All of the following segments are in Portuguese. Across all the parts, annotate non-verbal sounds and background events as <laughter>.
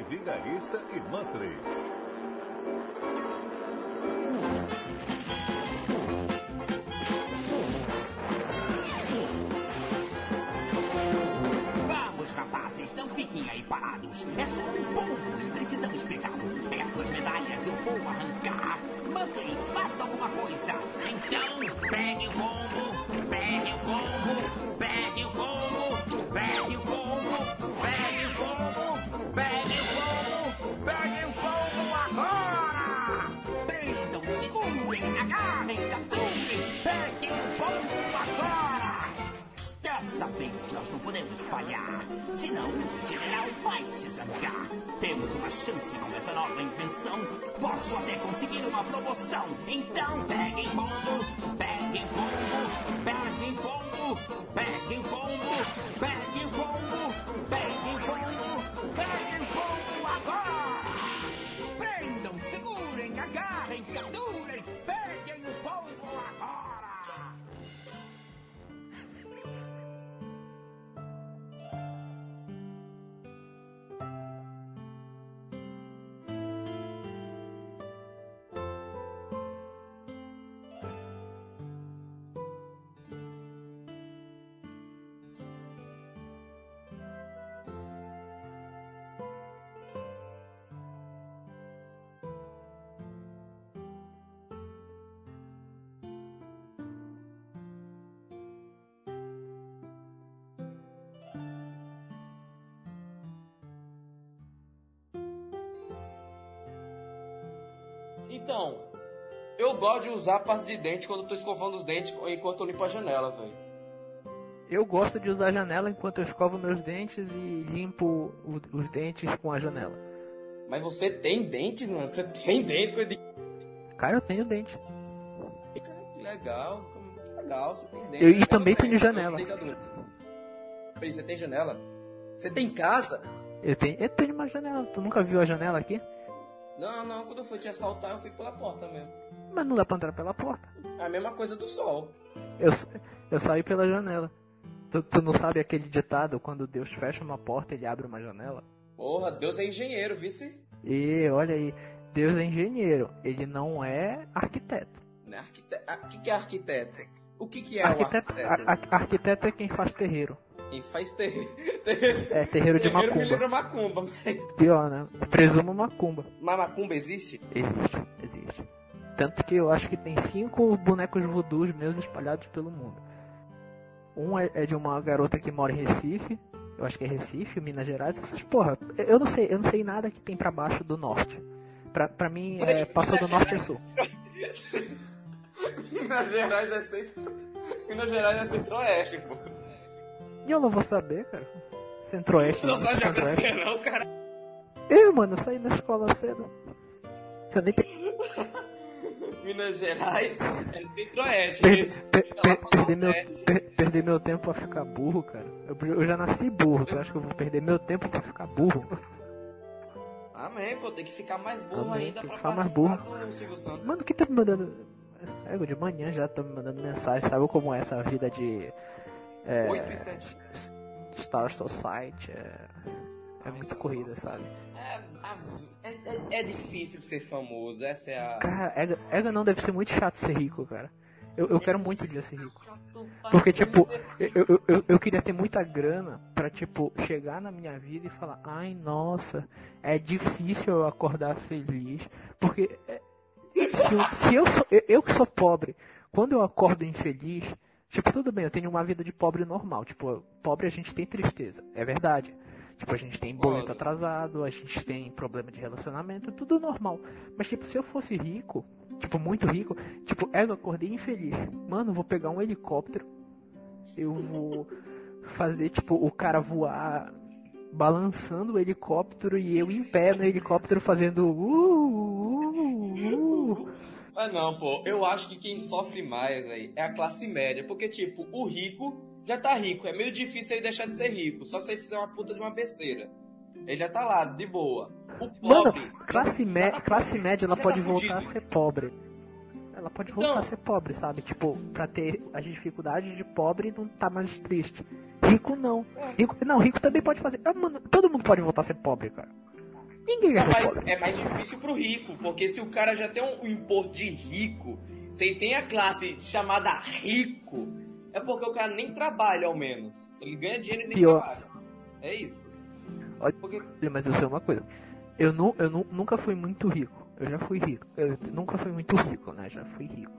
Vigarista e Mantri. Vamos, rapazes, não fiquem aí parados. É só um pombo e precisamos pegá-lo. Essas medalhas eu vou arrancar. Mantém, faça alguma coisa. Então, pegue o pombo, pegue o pombo, pegue o pombo, pegue o pombo, agarrem, capturem, peguem o pombo agora! Dessa vez nós não podemos falhar. Senão, o general vai se zangar. Temos uma chance com essa nova invenção. Posso até conseguir uma promoção. Então, peguem pombo, peguem pombo, peguem pombo, peguem pombo, peguem Então, eu gosto de usar pasta de dente quando eu tô escovando os dentes enquanto eu limpo a janela, velho. Eu gosto de usar a janela enquanto eu escovo meus dentes e limpo o- os dentes com a janela. Mas você tem dentes, mano? Você tem dente? de- Cara, eu tenho dente. Cara, que legal, que legal, você tem dente. Eu- e também tenho janela. Peraí, você tem janela? Você tem casa? Eu tenho, eu tenho uma janela. Tu nunca viu a janela aqui? Não, não, quando eu fui te assaltar, eu fui pela porta mesmo. Mas não dá pra entrar pela porta. É a mesma coisa do sol. Eu, eu saí pela janela. Tu, tu não sabe aquele ditado, quando Deus fecha uma porta, ele abre uma janela? Porra, Deus é engenheiro, vice? E olha aí, Deus é engenheiro, ele não é arquiteto. Né? Arquite... ah, O que, que é arquiteto? O que, que é arquiteto, o arquiteto? a- a- arquiteto é quem faz terreiro. Quem faz terreiro. <laughs> É, terreiro de me macumba. lembra macumba, mas... Pior, né? Presumo macumba. Mas macumba existe? Existe, existe. Tanto que eu acho que tem cinco bonecos voodoos meus espalhados pelo mundo. Um é, é de uma garota que mora em Recife. Eu acho que é Recife, Minas Gerais. Essas porra, eu não sei, eu não sei nada que tem pra baixo do norte. Pra, pra mim, é, passou do norte a sul. <laughs> Minas Gerais é centro... Minas Gerais é centro-oeste, pô. E eu não vou saber, cara. Centro-oeste. Não sabe geografia não, cara. Eu, mano, eu saí da escola cedo. Eu nem tenho. <laughs> Minas Gerais é centro-oeste. Per, per, meu, per, perder meu tempo pra ficar burro, cara. Eu, eu já nasci burro, tu acha que eu vou perder meu tempo pra ficar burro? Amém, pô, tem que ficar mais burro Amém, ainda pra ficar mais burro. do Silvio Santos. Mano, que tá me mandando. É, de manhã já tá me mandando mensagem, sabe como é essa vida de. É, 8 e 7. Star Society? É, é muito corrida, sabe? É, é, é- é difícil ser famoso, essa é a... Cara, ega, ega não deve ser muito chato ser rico, cara. Eu, eu quero muito um dia ser rico. Porque, tipo, eu, eu, eu, eu queria ter muita grana pra, tipo, chegar na minha vida e falar, ai, nossa, é difícil eu acordar feliz. Porque é, se, eu- se eu sou, eu, eu que sou pobre, quando eu acordo infeliz, tipo, tudo bem, eu tenho uma vida de pobre normal. Tipo, pobre a gente tem tristeza, é verdade. Tipo, a gente tem boleto atrasado, a gente tem problema de relacionamento, tudo normal. Mas, tipo, se eu fosse rico, tipo, muito rico, tipo, é, eu acordei infeliz. Mano, vou pegar um helicóptero, eu vou fazer, tipo, o cara voar balançando o helicóptero e eu em pé no helicóptero fazendo uh, uh, uh. Mas não, pô, eu acho que quem sofre mais, velho, é a classe média. Porque, tipo, o rico já tá rico. É meio difícil ele deixar de ser rico. Só se ele fizer uma puta de uma besteira. Ele já tá lá, de boa. O Mano, pobre. classe, mé tá classe média ela Já pode tá voltar a fudido. ser pobre. Ela pode voltar Então- a ser pobre, sabe? Tipo, pra ter as dificuldades de pobre e não tá mais triste. Rico não. Rico, não, rico também pode fazer. Ah, mano, todo mundo pode voltar a ser pobre, cara. Ninguém Não, ser mas pobre. é mais difícil pro rico, porque se o cara já tem um, imposto de rico, se ele tem a classe chamada rico, é porque o cara nem trabalha ao menos. Ele ganha dinheiro e nem Pior. trabalha. É isso. Olha- Porque Mas eu sei uma coisa. Eu, nu, eu nu, nunca fui muito rico. Eu já fui rico. Eu nunca fui muito rico, né? Já fui rico.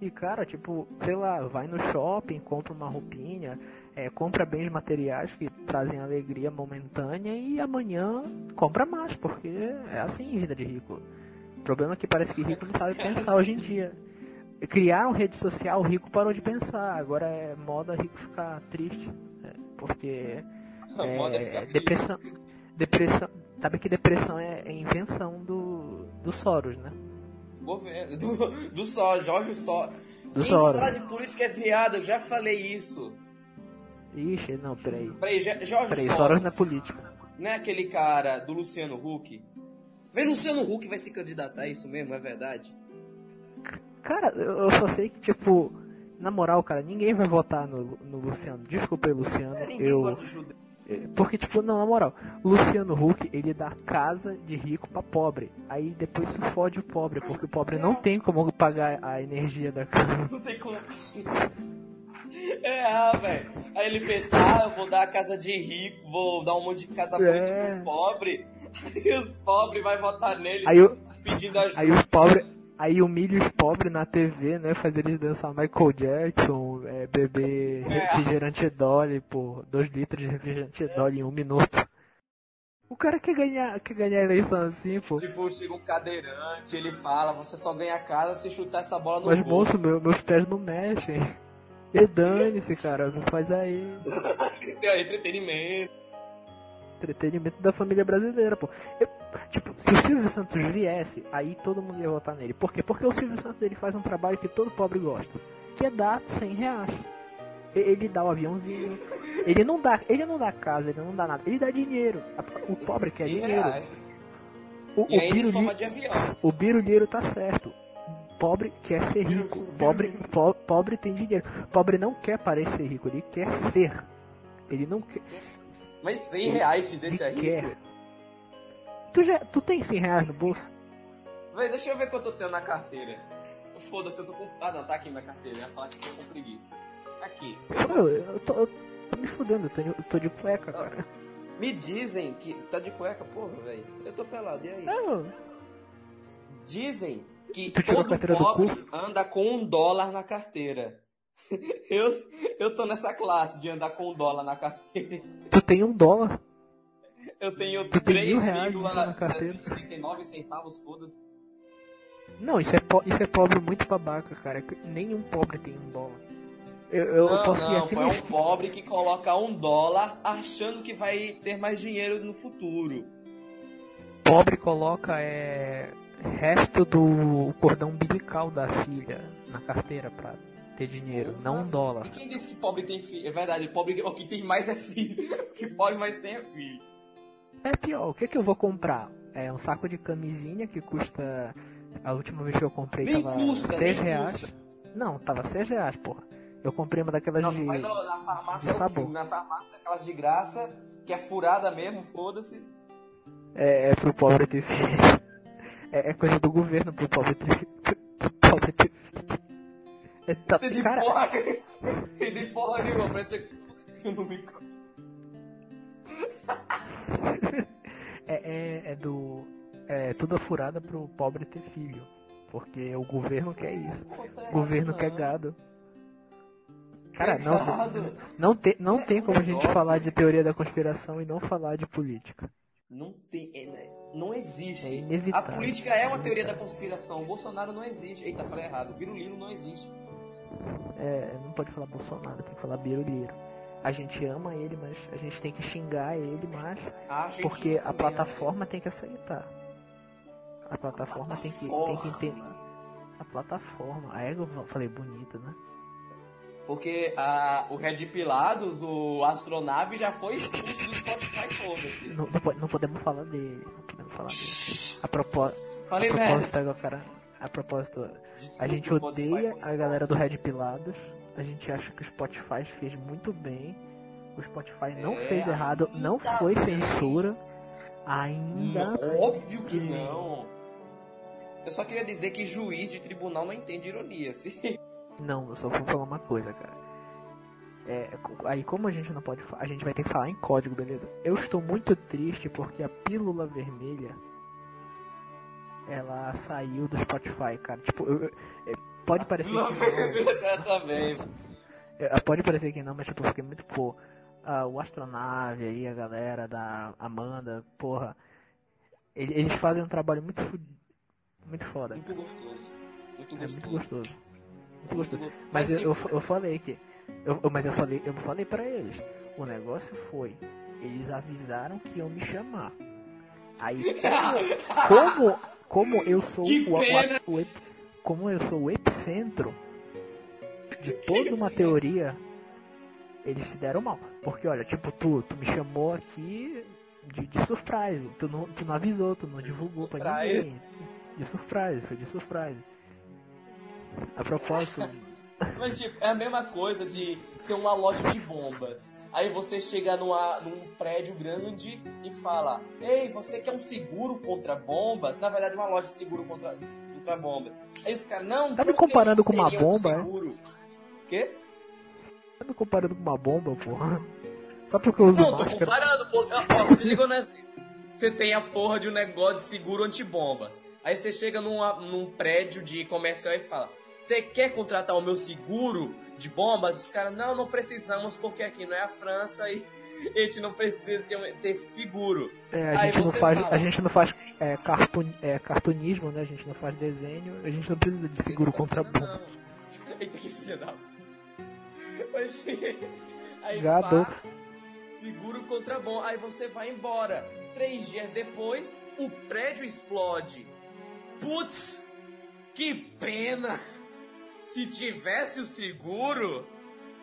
E, cara, tipo, sei lá, vai no shopping, compra uma roupinha, é, compra bens materiais que trazem alegria momentânea e amanhã compra mais, porque é assim vida de rico. O problema é que parece que rico não sabe pensar hoje em dia. Criaram rede social, rico parou de pensar. Agora é moda rico ficar triste. né? porque é é, depressão, depressão, sabe que depressão é, é invenção do, do Soros, né? Governo, do, do só, Jorge Só. Do Quem Soros. fala de política é viado, eu já falei isso. Ixi, não, peraí. Peraí, Jo- Jorge Peraí, Soros. Soros não é política. Não é aquele cara do Luciano Huck? Vem, Luciano Huck vai se candidatar, é isso mesmo, é verdade? Cara, eu só sei que, tipo, na moral, cara, ninguém vai votar no, no Luciano. Desculpa aí, Luciano. É, Eu. É, Porque, tipo, não, na moral, Luciano Huck, ele dá casa de rico pra pobre. Aí depois isso fode o pobre, porque o pobre não tem como pagar a energia da casa. Não tem como. É, ah, velho. Aí ele pensa, ah, eu vou dar a casa de rico, vou dar um monte de casa bonita É. pros pobres. Aí <laughs> os pobres vai votar nele Aí, o- pedindo ajuda. aí os pobres. Aí humilha os pobres na TV, né? Faz eles dançar Michael Jackson, é, beber refrigerante Dolly, pô, 2 litros de refrigerante Dolly em um minuto. O cara quer ganhar, quer ganhar a eleição assim, pô. Tipo, chega um cadeirante, ele fala, você só ganha casa se chutar essa bola no Mas gol. moço, meu- meus pés não mexem. E dane-se, cara, não faz aí. Isso é entretenimento. Entretenimento da família brasileira, pô. Eu- tipo, se o Silvio Santos viesse, aí todo mundo ia votar nele. Por quê? Porque o Silvio Santos ele faz um trabalho que todo pobre gosta, que é dar 100 reais. Ele dá o aviãozinho, ele não dá, ele não dá casa, ele não dá nada, ele dá dinheiro. O pobre quer dinheiro. reais. O, E o, ainda em forma de avião. o biruliro tá certo. Pobre quer ser rico. Pobre, po- pobre tem dinheiro. Pobre não quer parecer rico, ele quer ser. Ele não quer. Mas 100 reais te deixa Ele rico. quer. Tu, já, tu tem 100 reais no bolso? Véi, deixa eu ver quanto eu tenho na carteira. Foda-se, eu tô com. Ah não, tá aqui minha carteira. Eu ia falar que eu tô com preguiça. Aqui. Eu tô, eu tô me fudendo, eu tô, eu tô de cueca, cara. Me dizem que. Tá de cueca, porra, velho. Eu tô pelado, e aí? Não, Dizem que Tu todo pobre anda com um dólar na carteira. <laughs> Eu, eu tô nessa classe de andar com um dólar na carteira. tu tem um dólar. Eu tenho Tu tem mil reais na carteira. 3,69 centavos, foda-se. Não, isso é, isso é pobre muito babaca, cara. Nenhum pobre tem um dólar. Eu, eu Não, posso ir não, aqui pô, é um pobre que coloca um dólar achando que vai ter mais dinheiro no futuro. Pobre coloca é, resto do cordão umbilical da filha na carteira pra ter dinheiro, não um dólar. E quem disse que pobre tem filho? É verdade, pobre o que tem mais é filho. <laughs> O que pobre mais tem é filho. É pior, o que que eu vou comprar? É um saco de camisinha que custa. A última vez que eu comprei Nem tava custa, 6 nem reais. custa. Não, tava 6 reais, porra. Eu comprei uma daquelas Não, de. vai no- na farmácia, de é sabor. na farmácia aquelas de graça, que é furada mesmo, foda-se. É, é pro pobre ter filho. É, é coisa do governo pro pobre ter, pro pobre ter filho. É, tá, de cara, porra, <laughs> tem de porra nenhuma, parece que eu não me <laughs> é, é, é do. É tudo furada pro pobre ter filho. Porque o governo quer isso. O governo quer gado. Cara, não, Errado. não, tem, não É tem como a gente falar de teoria da conspiração e não falar de política. Não tem. é, né, Não existe. É a política é uma teoria da conspiração. O Bolsonaro não existe. Eita, falei errado. O Birulino não existe. É, não pode falar Bolsonaro, tem que falar Biruliro. A gente ama ele, mas a gente tem que xingar ele, mas A porque a também, plataforma tem que aceitar. A plataforma tem que, tem que entender. Plataforma. A plataforma. A ego, falei bonito, né? Porque a, o Red Pilados, o astronave, já foi expulso do Spotify, foda-se. Não, não, pode- não podemos falar dele. Não podemos falar dele. A, propó Falei a propósito, agora, cara. A propósito, Desculpa, a gente Spotify, odeia você a galera do Red Pilados. A gente acha que o Spotify fez muito bem. O Spotify não É, fez errado, não foi bem. censura. Ainda. Não, óbvio que que- não. Eu só queria dizer que juiz de tribunal não entende ironia. Se... <laughs> Não, eu só vou falar uma coisa, cara. É, aí como a gente não pode a gente vai ter que falar em código, beleza? Eu estou muito triste porque a pílula vermelha ela saiu do Spotify, cara. Tipo, eu- eu- é, pode parecer Não, que não, exatamente. <laughs> é, pode parecer que não, mas tipo, eu fiquei muito pô, o astronave aí, a galera da Amanda, porra, ele- eles fazem um trabalho muito muito foda. Muito gostoso. Muito É gostoso. muito gostoso. Muito gostoso. go- Mas eu, eu, eu falei que. Eu, mas eu falei, eu falei pra eles. O negócio foi. Eles avisaram que iam me chamar. Aí <laughs> como, como, eu sou o, o- o como eu sou o epicentro de toda uma teoria, eles se deram mal. Porque olha, tipo, tu, tu me chamou aqui de, de surprise. Tu não, tu não avisou, tu não divulgou pra Surprise. ninguém. De surprise, foi de surprise. A propósito, Mas, tipo, é a mesma coisa de ter uma loja de bombas. Aí você chega numa, num prédio grande e fala: Ei, você quer um seguro contra bombas? Na verdade, uma loja de seguro contra, contra bombas. Aí os caras, não, Tá me comparando com uma um bomba, é? seguro. Quê? tá me comparando com uma bomba, porra. Só porque eu uso Não, tô máscara. comparando, pô. Ó, se nessa. Você tem a porra de um negócio de seguro antibombas. Aí você chega numa, num prédio de comercial e fala: Você quer contratar o meu seguro de bombas? Os caras, não, não precisamos, porque aqui não é a França e <laughs> a gente não precisa ter, seguro. É, a, Aí gente faz, fala. a gente não faz é, cartoon, é, cartunismo, né? A gente não faz desenho, a gente não precisa de seguro contra coisas bomba. não. <laughs> Eita, que filha da. Mas, aí Gado. pá, seguro contra bom. Aí você vai embora. Três dias depois, o prédio explode. Putz, que pena. Se tivesse o seguro,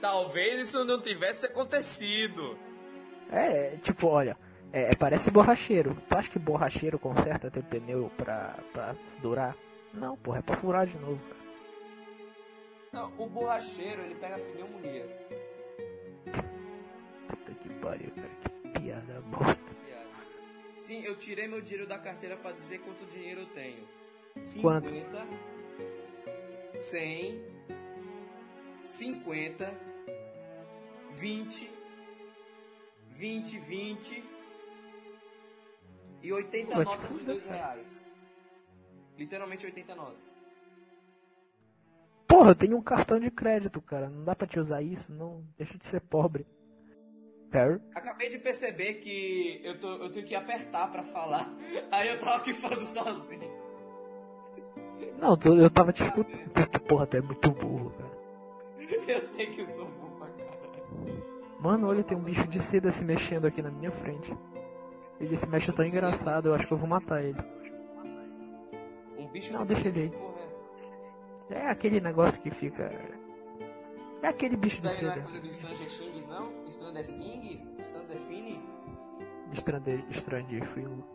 talvez isso não tivesse acontecido. É, tipo, olha, é, é, parece borracheiro. Tu acha que borracheiro conserta teu pneu pra, pra durar? Não, porra, é pra furar de novo. cara. Não, o borracheiro, ele pega pneumonia. Puta que pariu, cara. Que piada bosta. Piadas. Sim, eu tirei meu dinheiro da carteira pra dizer quanto dinheiro eu tenho. 50, Quanto? 100, 50, 20, 20, 20 e 80 Vai te notas de fuder, 2 cara. reais. Literalmente 80 notas. Porra, eu tenho um cartão de crédito, cara. Não dá pra te usar isso, não. Deixa de ser pobre. Perry? Acabei de perceber que eu, tô, eu tenho que apertar pra falar. <laughs> Aí eu tava aqui falando sozinho. Não, eu tava te escutando. <laughs> Tu- Porra, tu é muito burro, cara. Eu sei que eu sou bom pra caralho. Mano, olha, tem um bicho de seda se mexendo aqui na minha frente. Ele se mexe tão engraçado, eu acho que eu vou matar ele. Um bicho Não, de deixa ele aí. é? É aquele negócio que fica. É aquele bicho de é seda. Stranger Things, não? Stranger King? Stranger Fini? Louco, velho.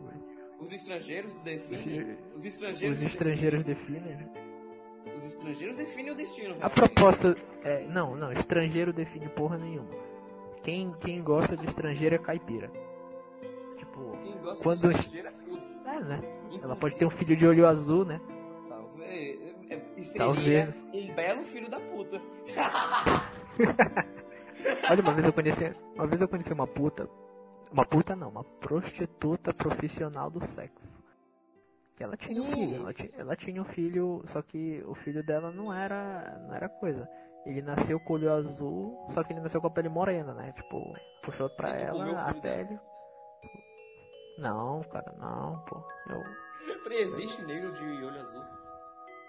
Os estrangeiros definem. Os- <laughs> Os estrangeiros. Os estrangeiros definem. né? definem- Os estrangeiros definem o destino. A realmente. propósito, é, não, não, estrangeiro define porra nenhuma. Quem, quem gosta de estrangeiro é caipira. Tipo, Quem gosta quando- de estrangeiro é é, né? Ela pode ter um filho de olho azul, né? Talvez. é- E seria Talvez. um belo filho da puta. <laughs> Olha, uma vez eu conheci, uma vez eu conheci uma puta, uma puta não, uma prostituta profissional do sexo. Que ela tinha um filho, ela tinha, ela tinha um filho, só que o filho dela não era, não era coisa. Ele nasceu com o olho azul, só que ele nasceu com a pele morena, né? Tipo, puxou pra E o ela a pele. Não, cara, não, pô. Eu... Falei, existe negro de olho azul?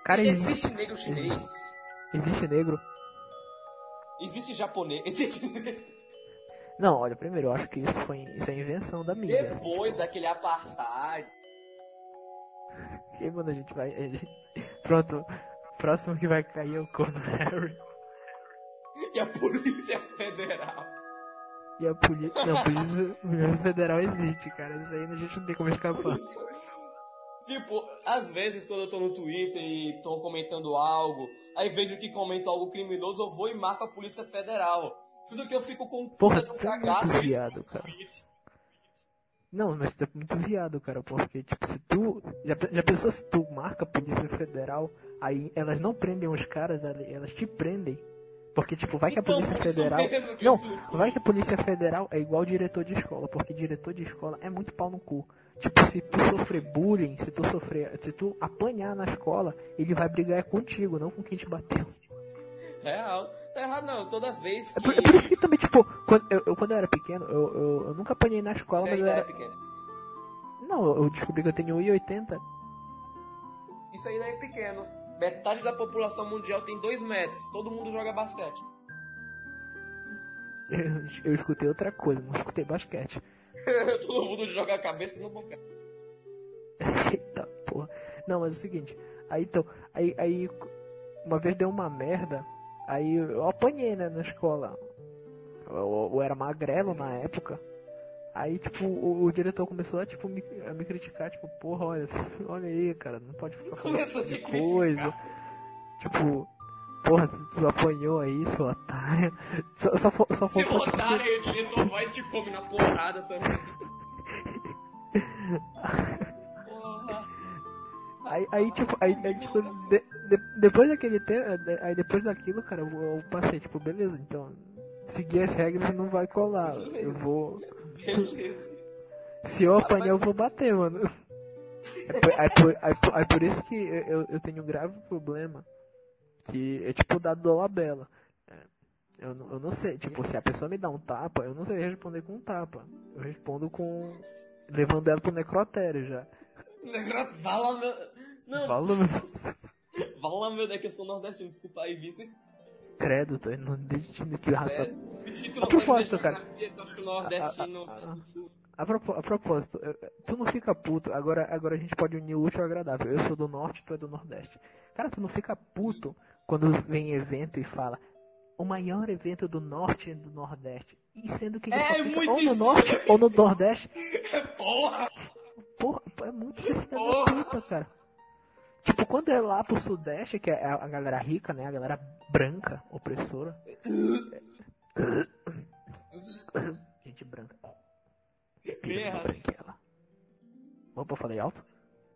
Cara, existe existe, negro chinês? existe negro. Existe japonês? <laughs> Existe negro? Não, olha, primeiro eu acho que isso foi, isso é invenção da mídia. Depois daquele apartheid. <laughs> Mano, a gente vai. a gente- Pronto, próximo que vai cair é o Conan Harry. E a Polícia Federal. E a polícia. Não, a polícia, polícia federal existe, cara. Isso aí a gente não tem como escapar. Tipo, às vezes quando eu tô no Twitter e tô comentando algo, aí vejo que comento algo criminoso, eu vou e marco a Polícia Federal. Sendo que eu fico com um Porra, puta de um cagaço viado, cara. Não, mas tu é muito viado, cara, porque, tipo, se tu. Já, já pensou se tu marca a Polícia Federal, aí elas não prendem os caras ali, elas te prendem. Porque, tipo, vai que a Então, Polícia isso Federal. Não, vai que a Polícia Federal é igual diretor de escola, porque diretor de escola é muito pau no cu. Tipo, se tu sofrer bullying, se tu sofrer. Se tu apanhar na escola, ele vai brigar é contigo, não com quem te bateu. Real. Tá errado não, toda vez É que... por, é por isso que também, tipo, quando eu, eu- quando eu era pequeno, eu, eu, eu nunca apanhei na escola, Você mas eu ainda era. é pequeno. Não, eu- eu descobri que eu tenho 1,80. Isso ainda é pequeno. Metade da população mundial tem 2 metros. Todo mundo joga basquete. <laughs> Eu, eu escutei outra coisa, não escutei basquete. <laughs> Todo mundo joga a cabeça no boca. <laughs> Eita porra. Não, mas é o seguinte, aí então, aí, aí uma vez deu uma merda, aí eu apanhei, né, na escola. Eu, eu era magrelo na época. Aí, tipo, o, o diretor começou a, tipo, me, a me criticar, tipo, porra, olha, <laughs> olha aí, cara, não pode ficar te tipo de coisa. Tipo, porra, tu, tu apanhou aí, seu otário. Só, só, fo- só Seu faltou, tipo, otário aí, o diretor vai e te come na porrada também. <laughs> Aí, aí tipo, aí, aí, tipo, de- de- depois daquele tempo, aí depois daquilo, cara, eu, eu passei, tipo, beleza, então, seguir as regras não vai colar. Eu vou. Beleza. <laughs> Se eu apanhar, eu vou bater, mano. É por, aí por, aí por- aí por isso que eu, eu tenho um grave problema. Que é tipo o dado do Labela. É, Eu, eu não sei, tipo, se a pessoa me dá um tapa, eu não sei responder com um tapa. Eu respondo com. levando ela pro necrotério já. Negro- Fala, meu... Não, Falou, fala, meu <laughs> Deus, que eu sou nordestino. Desculpa aí, vice. credo, tô não destino que raça. É, não A propósito, cara. acho que o nordestino... A- a- A, a propósito, tu não fica puto, agora, agora a gente pode unir o útil ao agradável. Eu sou do norte, tu é do nordeste. Cara, tu não fica puto quando vem evento e fala o maior evento do norte e do nordeste. E sendo que ele É muito ou no norte ou no nordeste. <laughs> Porra! Porra, é muito ser filha da puta, cara. Tipo, quando é lá pro sudeste, que é a galera rica, né? A galera branca, opressora. Gente branca. Errado. Branquela. Opa, eu falei alto?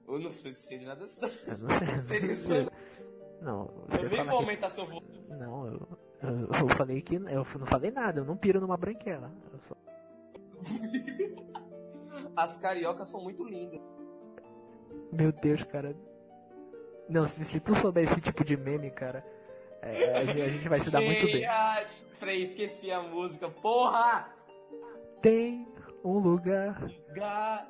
Eu não sei se de nada disso. não. Eu não sei. não Eu nem vou que... aumentar seu voo. Não, eu, eu, eu falei que... Eu não falei nada, eu não piro numa branquela. Eu só... <laughs> As cariocas são muito lindas. Meu Deus, cara. Não, se, se tu souber esse tipo de meme, cara, é, a, <laughs> gente, a gente vai se dar muito bem. Ai, Frei, esqueci a música. Porra! Tem um lugar Ga...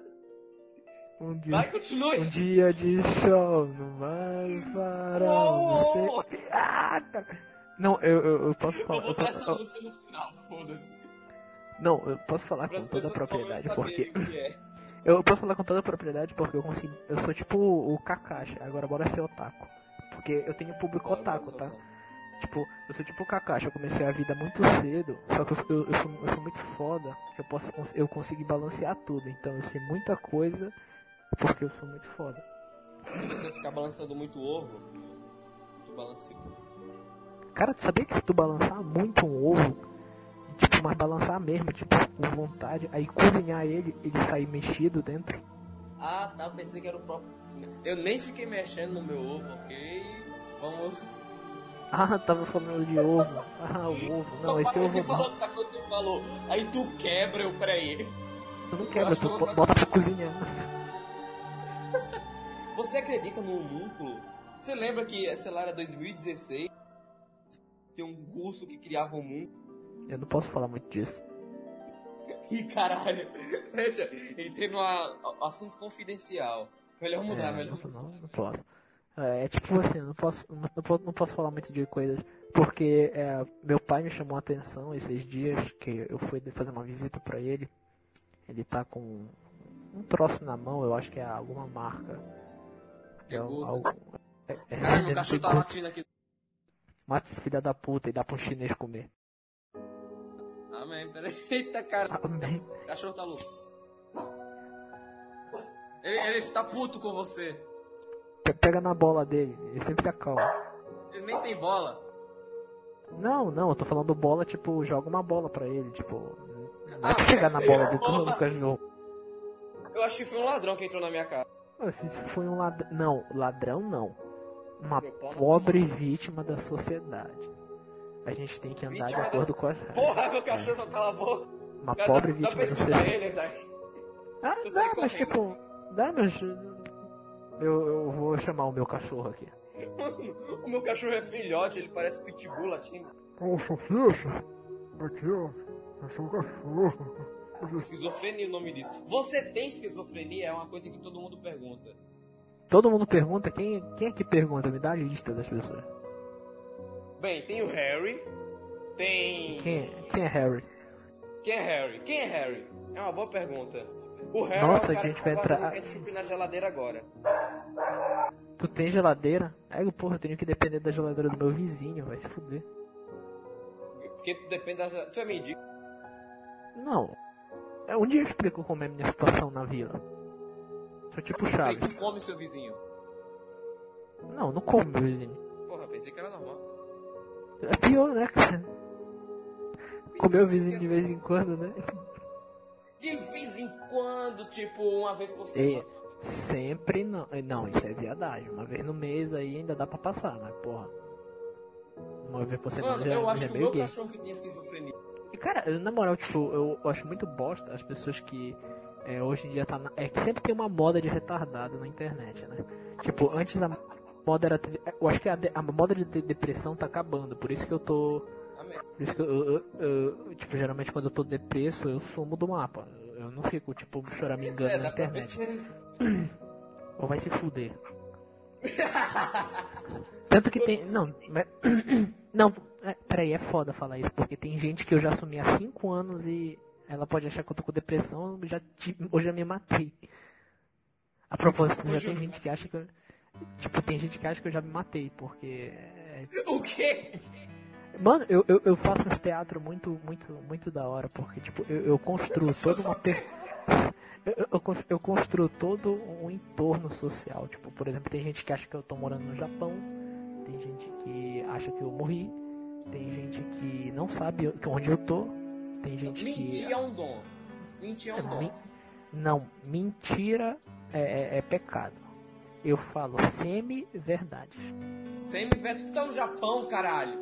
onde Vai, continue. um dia de sol não vai parar. Uou! Você... Ah, cara. Não, eu, eu, eu posso Eu falar. vou Eu botar posso, essa eu- música no final, foda-se. Não, eu posso falar com toda a propriedade, porque é. <laughs> Eu posso falar com toda a propriedade porque eu consigo. Eu sou tipo o Kakashi, agora bora ser otaku. Porque eu tenho público otaku, tá? Tipo, eu sou tipo o Kakashi, eu comecei a vida muito cedo, só que eu, eu, eu sou, eu sou muito foda, eu posso eu consegui balancear tudo, então eu sei muita coisa porque eu sou muito foda. Se você ficar balançando muito ovo, tu balanceia. Cara, tu sabia que se tu balançar muito um ovo, mas balançar mesmo, tipo, com vontade, aí cozinhar ele, ele sair mexido dentro? Ah, tá, eu pensei que era o próprio. Eu nem fiquei mexendo no meu ovo, ok? Vamos. Ah, tava falando de ovo. Ah, o ovo. Não, Só esse ovo de não. falar o que tu falou. Aí tu quebra, eu peraí. Tu não quebra, tu bota pra cozinhar. <laughs> Você acredita no homúnculo? Você lembra que, sei lá, era 2016? Tem um russo que criava um homúnculo. Eu não posso falar muito disso. <laughs> Ih, caralho. Entrei a- assunto confidencial. Melhor mudar, É, melhor não, mudar. não, não posso. É, é tipo assim, eu não posso, não, posso, não posso falar muito de coisas, porque é, meu pai me chamou a atenção esses dias que eu fui fazer uma visita pra ele. Ele tá com um troço na mão, eu acho que é alguma marca. É al- Gutas. algo- é, é, Caralho, cachorro tá latindo aqui. Mata esse filho da puta e dá pra um chinês comer. Amém, peraí. Eita, cara. Amém. O cachorro tá louco. Ele, ele tá puto com você. Pe- Pega na bola dele, ele sempre se acalma. Ele nem tem bola. Não, não, eu tô falando bola, tipo, joga uma bola pra ele, tipo. Não é Ah, pra chegar na <laughs> bola do, cachorro. Eu acho que foi um ladrão que entrou na minha casa. Se foi um ladrão. Não, ladrão não. Uma não pobre vítima da sociedade. A gente tem que andar de acordo so- com as regras. Porra, meu cachorro não cala a boca. Uma pobre dá, vítima da escutar sociedade. ele, né? Ah, Eu dá, mas tipo. Dá, mas. Eu, eu vou chamar o meu cachorro aqui. <laughs> O meu cachorro é filhote, ele parece pitbull latindo. Ô, Salsicha! Aqui, ó. Eu sou um cachorro. Esquizofrenia é o nome disso. Você tem esquizofrenia? É uma coisa que todo mundo pergunta. Todo mundo pergunta, quem, quem é que pergunta? Me dá a lista das pessoas. Bem, tem o Harry. Tem. Quem, quem é Harry? Quem é Harry? Quem é Harry? É uma boa pergunta. O Harry Nossa, é o a gente vai entrar- ketchup na geladeira agora. Tu tem geladeira? É, porra, eu tenho que depender da geladeira do meu vizinho, vai se fuder. Porque depende da geladeira. Tu é mendigo? Não. É, um dia eu explico como é a minha situação na vila. Sou tipo Aí Chaves. tu come seu vizinho. Não, não como meu vizinho. Porra, pensei que era normal. É pior, né, cara? Comer o vizinho de vez em quando, né? De vez em quando, tipo, uma vez por E semana. sempre não. Não, isso é viadagem. Uma vez no mês aí ainda dá pra passar, mas porra. Uma vez por semana Mano, já, eu já acho é que o meu gay. cachorro que tem esquizofrenia. E cara, na moral, tipo, eu acho muito bosta as pessoas que é, hoje em dia tá na... É que sempre tem uma moda de retardado na internet, né? Tipo, antes a moda era. Eu acho que a, a moda de ter depressão tá acabando, por isso que eu tô. Por isso que eu, eu- eu- tipo, geralmente quando eu tô depresso, eu sumo do mapa. Eu não fico, tipo, choramingando É, na internet. <clears throat> Ou vai se fuder. Tanto que tem. Não, mas- <clears throat> não, é, peraí, é foda falar isso, porque tem gente que eu já assumi há 5 anos e ela pode achar que eu tô com depressão, eu já, ti- eu já me matei. A propósito, já Hoje tem gente que acha que eu. Tipo, tem gente que acha que eu já me matei, porque. é, O quê? Mano, eu, eu, eu faço uns teatro muito, muito, muito da hora, porque, tipo, eu, eu construo toda uma. per- <laughs> Eu, eu- eu cons- eu construo todo um entorno social. Tipo, por exemplo, tem gente que acha que eu tô morando no Japão, tem gente que acha que eu morri, tem gente que não sabe onde eu tô, tem gente Mentir que. é um dom. Mentir é um dom. Men- Não, mentira é, é- é pecado. Eu falo semi-verdades. Semi velho, tu tá no Japão, caralho.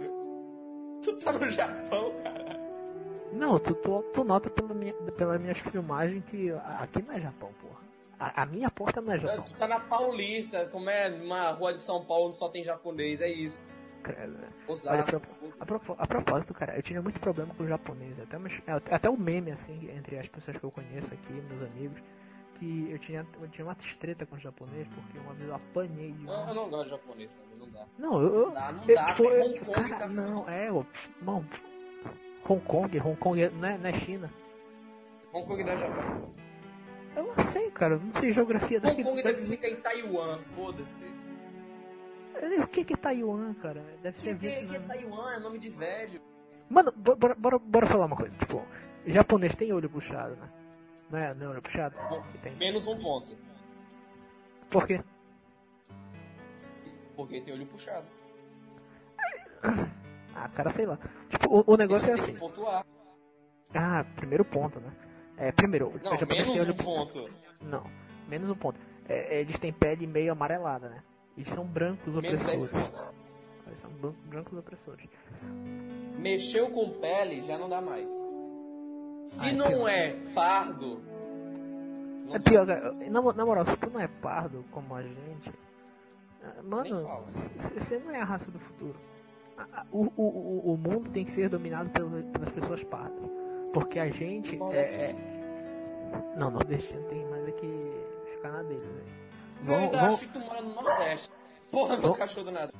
Tu tá no Japão, caralho. Não, tu, tu, tu nota pela minha, pelas minhas filmagens que aqui não é Japão, porra. A, a minha porta não é Japão. Tu tá na Paulista, como é numa rua de São Paulo onde só tem japonês, é isso. Credo. Osasco, Olha, a, a propósito, cara, eu tinha muito problema com o japonês. Até até o meme, assim, entre as pessoas que eu conheço aqui, meus amigos, que eu tinha, eu tinha uma treta com o japonês porque uma vez eu apanhei de Eu, eu um. não gosto de japonês, não, não dá. Não, eu. eu- Dá, não eu, dá, tipo, eu- Hong Kong cara, tá <laughs> Não, é, ô, mano. Hong Kong, Hong Kong é- não é, não é China. Hong Kong não é Japão. Eu não sei, cara, eu não sei geografia Hong daqui. Kong deve- ficar em Taiwan, foda-se. O que que é Taiwan, cara? Deve ser Que, que, que é Vietnã. Taiwan? É nome de velho. Mano, bo- bora, bora, bora falar uma coisa. Tipo, japonês tem olho puxado, né? Não é, não é olho puxado? Menos um ponto. Por quê? Porque tem olho puxado. <coughs> Ah, cara, sei lá. Tipo, o, o negócio é assim. pontuar. Ah, primeiro ponto, né? É, primeiro, Não, menos olho um ponto. Não, menos um ponto. É, eles têm pele meio amarelada, né? Eles são brancos Menos 10 opressores. pontos. Eles são bran- brancos opressores. Mexeu com pele, já não dá mais. Se Ah, não é pardo. não É pior, cara. Na, na moral, se tu não é pardo como a gente. ah, Mano, você não é a raça do futuro. O, o, o, o mundo tem que ser dominado pela- pelas pessoas pardas. Porque a gente. Bom, É, assim. é... Não, nordestino tem mais é que ficar na dele, velho. Vão, ainda vão, acho que tu mora no Nordeste. Porra, meu Vão- cachorro do nada.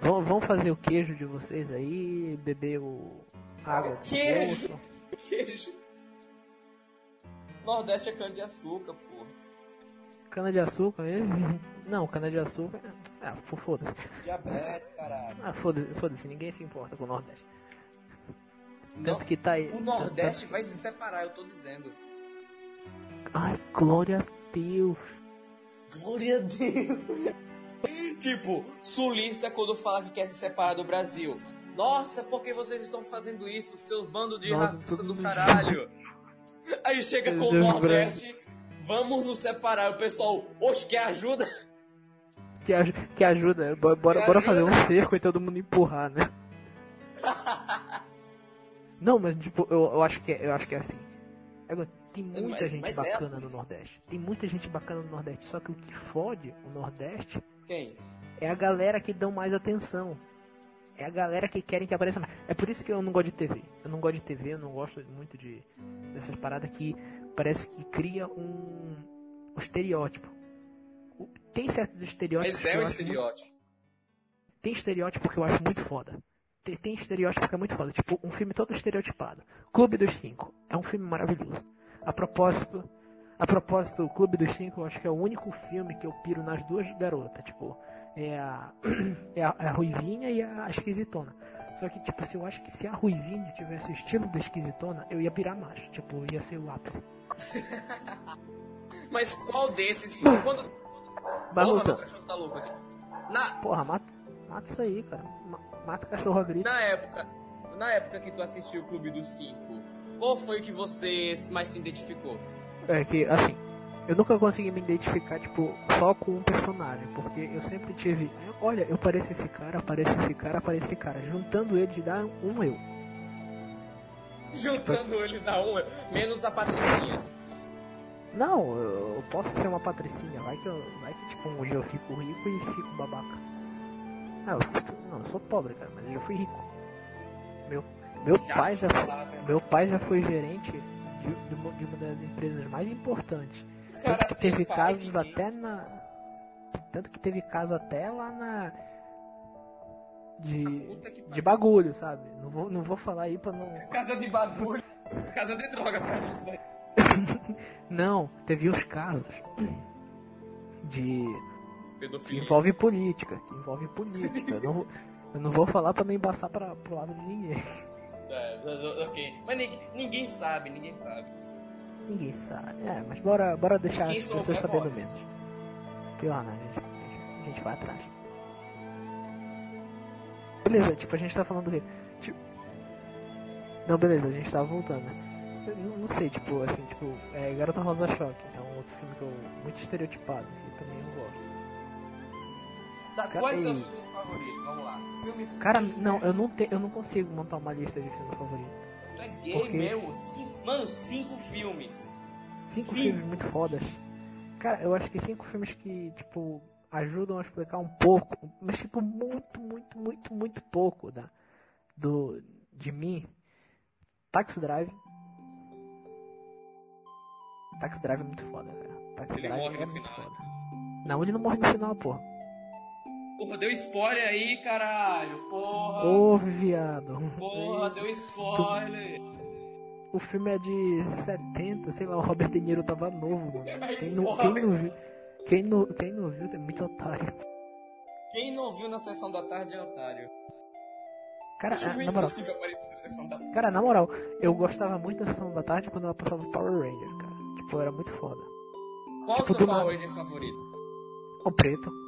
vão, vão fazer o queijo de vocês aí, beber o água Queijo. <laughs> Queijo. Nordeste é cana de açúcar, porra. Cana de açúcar, eh? <laughs> Não, cana de açúcar. Ah, pô, foda-se. Diabetes, caralho. Ah, foda-se, foda-se, ninguém se importa com o Nordeste. Não, Tanto que tá aí. o Nordeste vai se separar, eu tô dizendo. Ai, glória a Deus. Glória a Deus. tipo, sulista quando fala que quer se separar do Brasil. Nossa, por que vocês estão fazendo isso, seus bandos de Nossa, racista do caralho? Aí chega com o Deus Nordeste, vamos nos separar. O pessoal, oxe, quer ajuda? Que, aj que ajuda. Bora, bora, bora fazer um cerco e todo mundo empurrar, né? <laughs> Não, mas tipo, eu, eu acho que é, eu acho que é assim. Agora, tem muita Mas- gente mas é bacana assim. no Nordeste. Tem muita gente bacana no Nordeste. Só que o que fode o Nordeste Quem? é a galera que dão mais atenção. É a galera que querem que apareça mais. É por isso que eu não gosto de TV. Eu não gosto de TV, eu não gosto muito de dessas paradas que parece que cria um, um estereótipo. Tem certos estereótipos. Mas é um muito- estereótipo. Tem estereótipo que eu acho muito foda. Tem, tem estereótipo que é muito foda. Tipo, um filme todo estereotipado. Clube dos Cinco. É um filme maravilhoso. A propósito, a propósito, o Clube dos Cinco eu acho que é o único filme que eu piro nas duas garotas. Tipo, é a, <clears throat> é a, é a Ruivinha e a Esquisitona. Só que, tipo, se eu acho que se a Ruivinha tivesse o estilo da Esquisitona, eu ia pirar mais. Tipo, ia ser o ápice. <laughs> Mas qual desses? Quando... Porra, Baluta, meu cachorro tá louco aqui. Na, porra, mata, mata isso aí, cara. Ma- Mata o cachorro a grito. na época, na época que tu assistiu o Clube dos Cinco, qual foi o que você mais se identificou? É que, assim, eu nunca consegui me identificar, tipo, só com um personagem, porque eu sempre tive, olha, eu pareço esse cara, pareço esse cara, pareço esse cara. Juntando eles dá um eu. Juntando eles na uma, menos a Patricinha. Não, eu eu posso ser uma patricinha, vai que eu, vai que tipo, um dia eu fico rico e fico babaca. Não, eu, não, eu sou pobre, cara, mas eu já fui rico. Meu, meu pai já foi, meu pai já foi gerente de, de uma das empresas mais importantes. Tanto que teve pai casos até na. Tanto que teve caso até lá na. De. Que De bagulho, sabe? Não vou, não vou falar aí pra não. <laughs> Casa de bagulho. Casa de droga pra mim, isso daí. <laughs> Não, teve os casos de. que envolve política. Que envolve política. Eu não, vou- eu não vou falar pra não embaçar pra, pro lado de ninguém. É, ok. Mas ninguém, ninguém sabe, ninguém sabe. Ninguém sabe. É, mas bora, bora deixar Quem as pessoas sabendo pode. menos. Pior, né? A gente, a gente- vai atrás. Beleza, tipo, a gente tá falando do quê? Tipo... Não, beleza, a gente tava voltando. né? Eu não, não sei, tipo, assim, tipo, é, Garota Rosa Choque é um outro filme que eu. muito estereotipado, que eu também não gosto. Tá, Cara, quais são os seus favoritos? Vamos lá. Filmes. Cara, não, eu não, te, eu não consigo montar uma lista de filme favorito. Tu é gay Mano, cinco filmes. Cinco Sim. filmes muito fodas. Cara, eu acho que cinco filmes que, tipo, ajudam a explicar um pouco, mas tipo, muito, muito, muito, muito pouco da, do, de mim. Taxi Drive. Taxi Drive é muito foda, cara. Taxi Ele Drive morre é no muito final, né? foda. Não, ele não morre no final, porra. Porra, deu spoiler aí, caralho. Porra. Ô, viado. Porra, deu spoiler. O filme é de 70, sei lá, o Robert De Niro tava novo, mano. É Quem não, quem não viu, quem não, quem não viu é muito otário. Quem não viu na sessão da tarde é otário. Cara, ah, na moral, na sessão da tarde. Cara, na moral, eu gostava muito da sessão da tarde quando ela passava Power Ranger, cara. Tipo, era muito foda. Qual o tipo, seu do Power. Ranger favorito? O preto.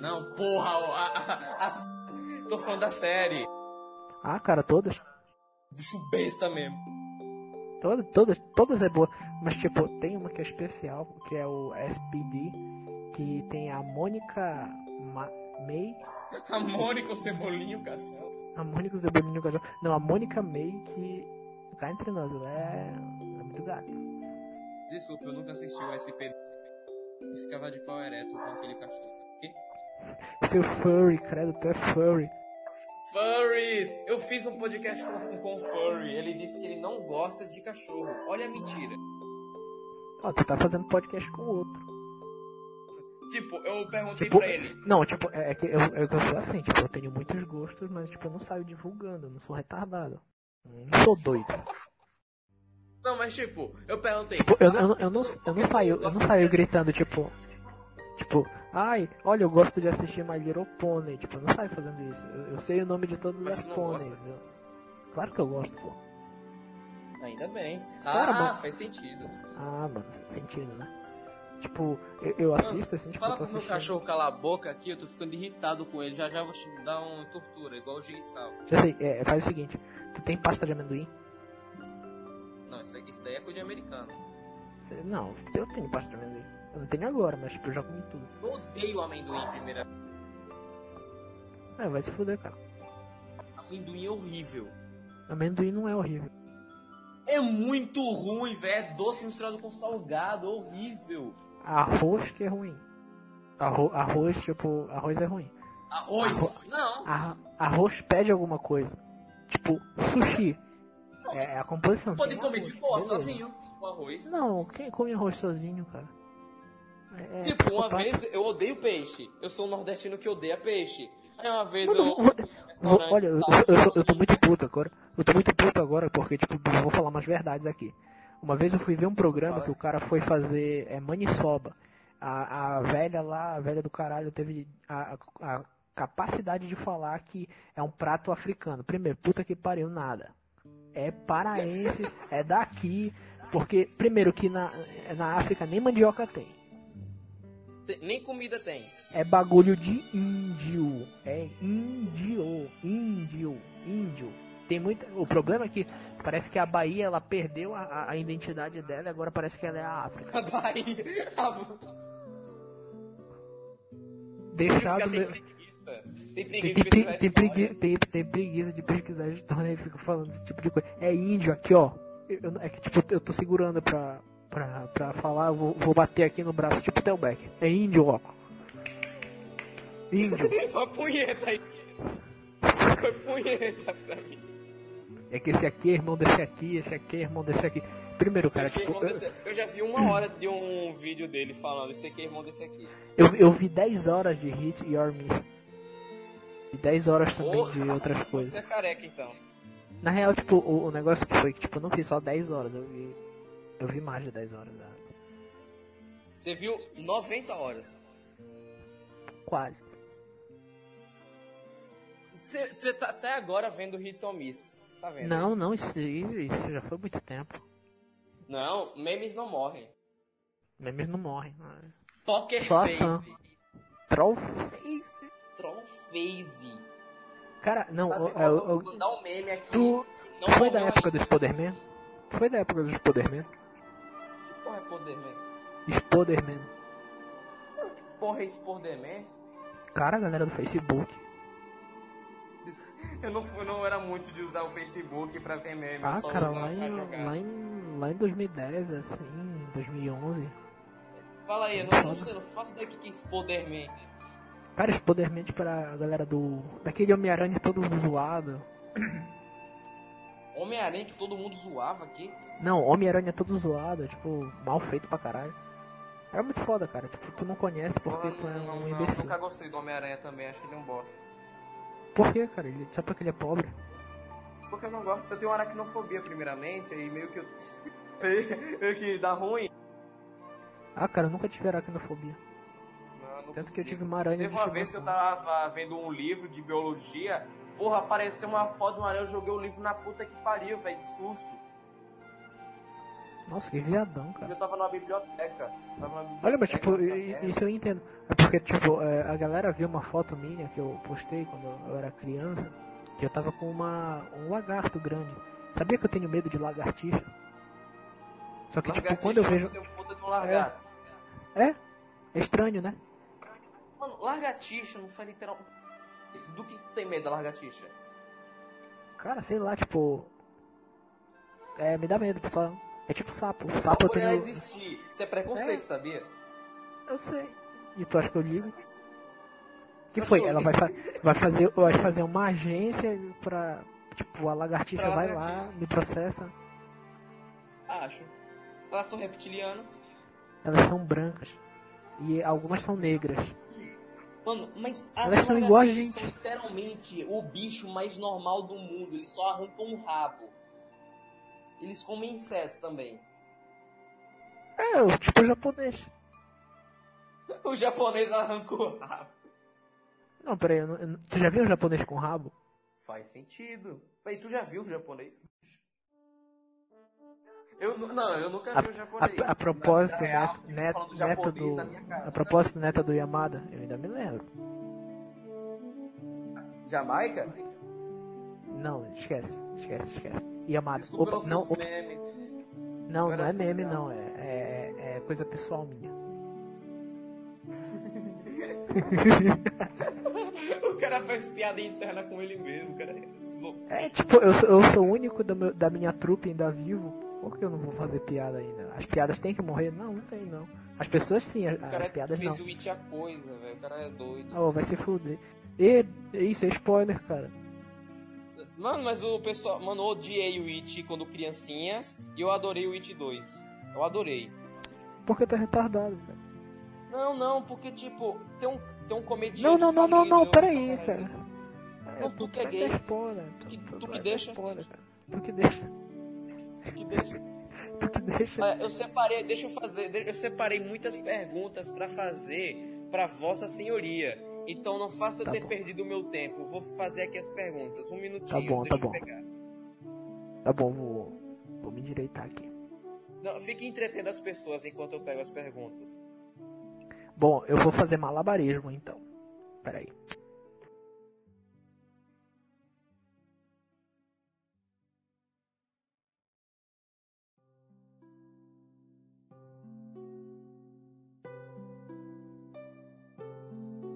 Não, porra, a, a- a- tô falando da série. Ah, cara, todas. Bicho besta mesmo. Todas, todas, todas é boa. Mas, tipo, tem uma que é especial, que é o SPD, que tem a Mônica Ma May. A Mônica, o Cebolinho, Castelo. A Mônica Zebolinho Cajal. Não, a Mônica May, que. Cá entre nós, ela é. é muito gata. Desculpa, eu nunca assisti o SP. E ficava de pau ereto com aquele cachorro. Seu furry, credo, tu é furry. Furries! Eu fiz um podcast com, com o Furry. Ele disse que ele não gosta de cachorro. Olha a mentira. Ó, tu tá fazendo podcast com o outro. Tipo, eu perguntei Tipo, pra ele. Não, tipo, é, é que eu, é que eu sou assim, tipo, eu tenho muitos gostos, mas tipo, eu não saio divulgando, eu não sou retardado. Eu Não sou doido. Não, mas tipo, eu perguntei. Tipo, eu, eu, eu não, eu não saio, eu não saio gritando, tipo. Tipo, ai, olha, eu gosto de assistir My Little Pony. Tipo, eu não saio fazendo isso. Eu, eu sei o nome de todas Mas as pôneis. eu- Claro que eu gosto, pô. Ainda bem. Cara, Ah, mano. faz sentido. Ah, mano, sentido, né? Tipo, eu, eu assisto assim, tipo, Fala pro meu cachorro calar a boca aqui, eu tô ficando irritado com ele. Já já vou te dar uma tortura, igual o Gissal. Já sei, é, faz o seguinte, tu tem pasta de amendoim? Não, isso, aqui- isso daí é coisa de americano. Não, eu tenho pasta de amendoim. Eu não tenho agora, mas tipo, eu já comi tudo. Eu odeio amendoim, primeira. É, vai se fuder, cara. Amendoim é horrível. Amendoim não é horrível. É muito ruim, velho. É doce misturado com salgado, horrível. Arroz que é ruim. Arro arroz, tipo, arroz é ruim. Arroz? Não. Arro- arroz pede alguma coisa. Tipo, sushi. É, é a composição. Pode comer arroz, de boa, sozinho. Com arroz. Não, quem come arroz sozinho, cara? É, Tipo, uma psicopata. vez eu odeio peixe. Eu sou um nordestino que odeia peixe. Aí uma vez eu. vou- olha, eu, eu, sou- eu tô muito puto agora. Eu tô muito puto agora porque, tipo, eu vou falar umas verdades aqui. Uma vez eu fui ver um programa Fala. que o cara foi fazer é, maniçoba. A, a velha lá, a velha do caralho, teve a, a, a capacidade de falar que é um prato africano. Primeiro, puta que pariu, nada. É paraense, é daqui. Porque, primeiro, que na, na África nem mandioca tem. Te- Nem comida tem. É bagulho de índio. É índio. Índio. Índio. Tem muita. O problema é que parece que a Bahia ela perdeu a, a- identidade dela e agora parece que ela é a África. A Bahia. A... Deixado. tem preguiça. Tem preguiça tem, de tem, pesquisar tem, tem- tem preguiça de pesquisar a história e fica falando esse tipo de coisa. É índio aqui, ó. Eu- é que tipo, eu tô segurando pra, pra, pra falar, eu vou, vou bater aqui no braço, tipo Telbeck. É índio, ó. Índio. <laughs> Foi punheta aí. Foi punheta pra mim. É que esse aqui é irmão desse aqui, esse aqui é irmão desse aqui. Primeiro, cara, Esse aqui é tipo, eu, desse- Eu já vi uma hora de um vídeo dele falando, esse aqui é irmão desse aqui. eu, eu vi 10 horas de Hit e Your Miss. E 10 horas também Porra, de outras Você coisas. é careca então. Na real, tipo, o, o negócio que foi que tipo, eu não fiz só 10 horas, eu vi. Eu vi mais de 10 horas. né? Você viu 90 horas. Quase. Você, tá até agora vendo Hit Miss. Tá vendo? Não, não, isso, isso já foi muito tempo. Não, memes não morrem. Memes não morrem. né? Poker Só Face. ação. Trollface. Troll Face. Cara, não, Sabe, eu, eu- vou eu- mandar um meme aqui. tu, tu foi da época ainda. do Spoderman? Tu foi da época do Spoderman? Porra é Poderman? Spoderman. Sabe que porra é Spoderman? Cara, a galera do Facebook. <laughs> Eu não, fui- não era muito de usar o Facebook pra ver meme, eu Ah, só cara, lá em, lá, em, lá em 2010, assim, 2011. Fala aí, eu não, não sei, não faço ideia do que é Spoderman. Cara, Spoderman pra galera do. daquele Homem-Aranha todo zoado. <clears throat> Homem-Aranha que todo mundo zoava aqui. Não, Homem-Aranha todo zoado, tipo, mal feito pra caralho. Era muito foda, cara. Tipo, tu não conhece porque Eu tu é não- um não- imbecil. nunca gostei do Homem-Aranha também, achei ele um bosta. Por quê, cara? Ele, só porque ele é pobre. Porque eu não gosto, eu tenho aracnofobia primeiramente, aí meio que eu. <laughs> meio que dá ruim. Ah, cara, eu nunca tive aracnofobia. Não, não Tanto que eu consigo. tive uma aranha Teve uma vez que eu tava vendo um livro de biologia, porra, apareceu uma foto de aranha, eu joguei o livro na puta que pariu, velho, de susto. Nossa, que viadão, cara. eu tava numa biblioteca. Tava numa Olha, mas biblioteca tipo, isso eu entendo. É porque, tipo, é, a galera viu uma foto minha que eu postei quando eu era criança, que eu tava com uma, um lagarto grande. Sabia que eu tenho medo de lagartixa? Só que, tipo, quando eu vejo. um de um lagarto. É? É estranho, né? Mano, lagartixa não faz literal. Do que tem medo da lagartixa? Cara, sei lá, tipo. É, me dá medo, pessoal. É tipo sapo. Só Sapo eu por ela tenho. existir. Isso é preconceito, É. sabia? Eu sei. E tu acha que eu ligo? que foi? Ela vai, fa- vai fazer, vai fazer uma agência pra. Tipo, a lagartixa Pra vai lá, lagartixa. me processa. Acho. Elas são reptilianos. Elas são brancas. E algumas são negras. Mano, mas <laughs> a lagartixas gente. são literalmente o bicho mais normal do mundo. Eles só arrancam um rabo. Eles comem insetos também. É, o tipo japonês. <laughs> O japonês arrancou o rabo. Não, peraí, eu não- eu não- tu já viu um japonês com rabo? Faz sentido. Peraí, tu já viu o japonês? Eu, não, eu nunca vi o A, japonês. a, a propósito, Na real, neto, do. A propósito, neto do Yamada, eu ainda me lembro. Jamaica? Não, esquece, esquece, esquece. Yamada. Desculpa, Opa, não opa, meme. não, não é meme, social. não. É, é, coisa pessoal minha. <laughs> o cara faz piada interna com ele mesmo, cara. É, tipo, eu sou, eu sou o único do meu- da minha trupe ainda vivo. Por que eu não vou fazer piada ainda? As piadas têm que morrer? Não, não tem não. As pessoas sim, as, O cara as piadas fez não. o It a coisa, velho. O cara é doido. Oh, vai se fuder. E, isso é spoiler, cara. Mano, mas o pessoal. Mano, eu odiei o It quando criancinhas e eu adorei o It 2. Eu adorei. Porque tá retardado, cara. Não, não, porque tipo, tem um, tem um comediante. Não, não, não, não, não, peraí, cara. Não, É, tu que é gay. dar spoiler. Tu que- deixa. Spoiler, cara. Tu que deixa. Deixa. Tu deixa. Olha, Eu separei, deixa eu fazer, eu separei muitas perguntas pra fazer pra Vossa Senhoria. Então não faça eu Tá ter bom. perdido o meu tempo. Vou fazer aqui as perguntas. Um minutinho, Tá bom, deixa tá eu bom. pegar. Tá bom, vou, vou me endireitar aqui. Não, fique entretendo as pessoas enquanto eu pego as perguntas. Bom, eu vou fazer malabarismo então. Peraí.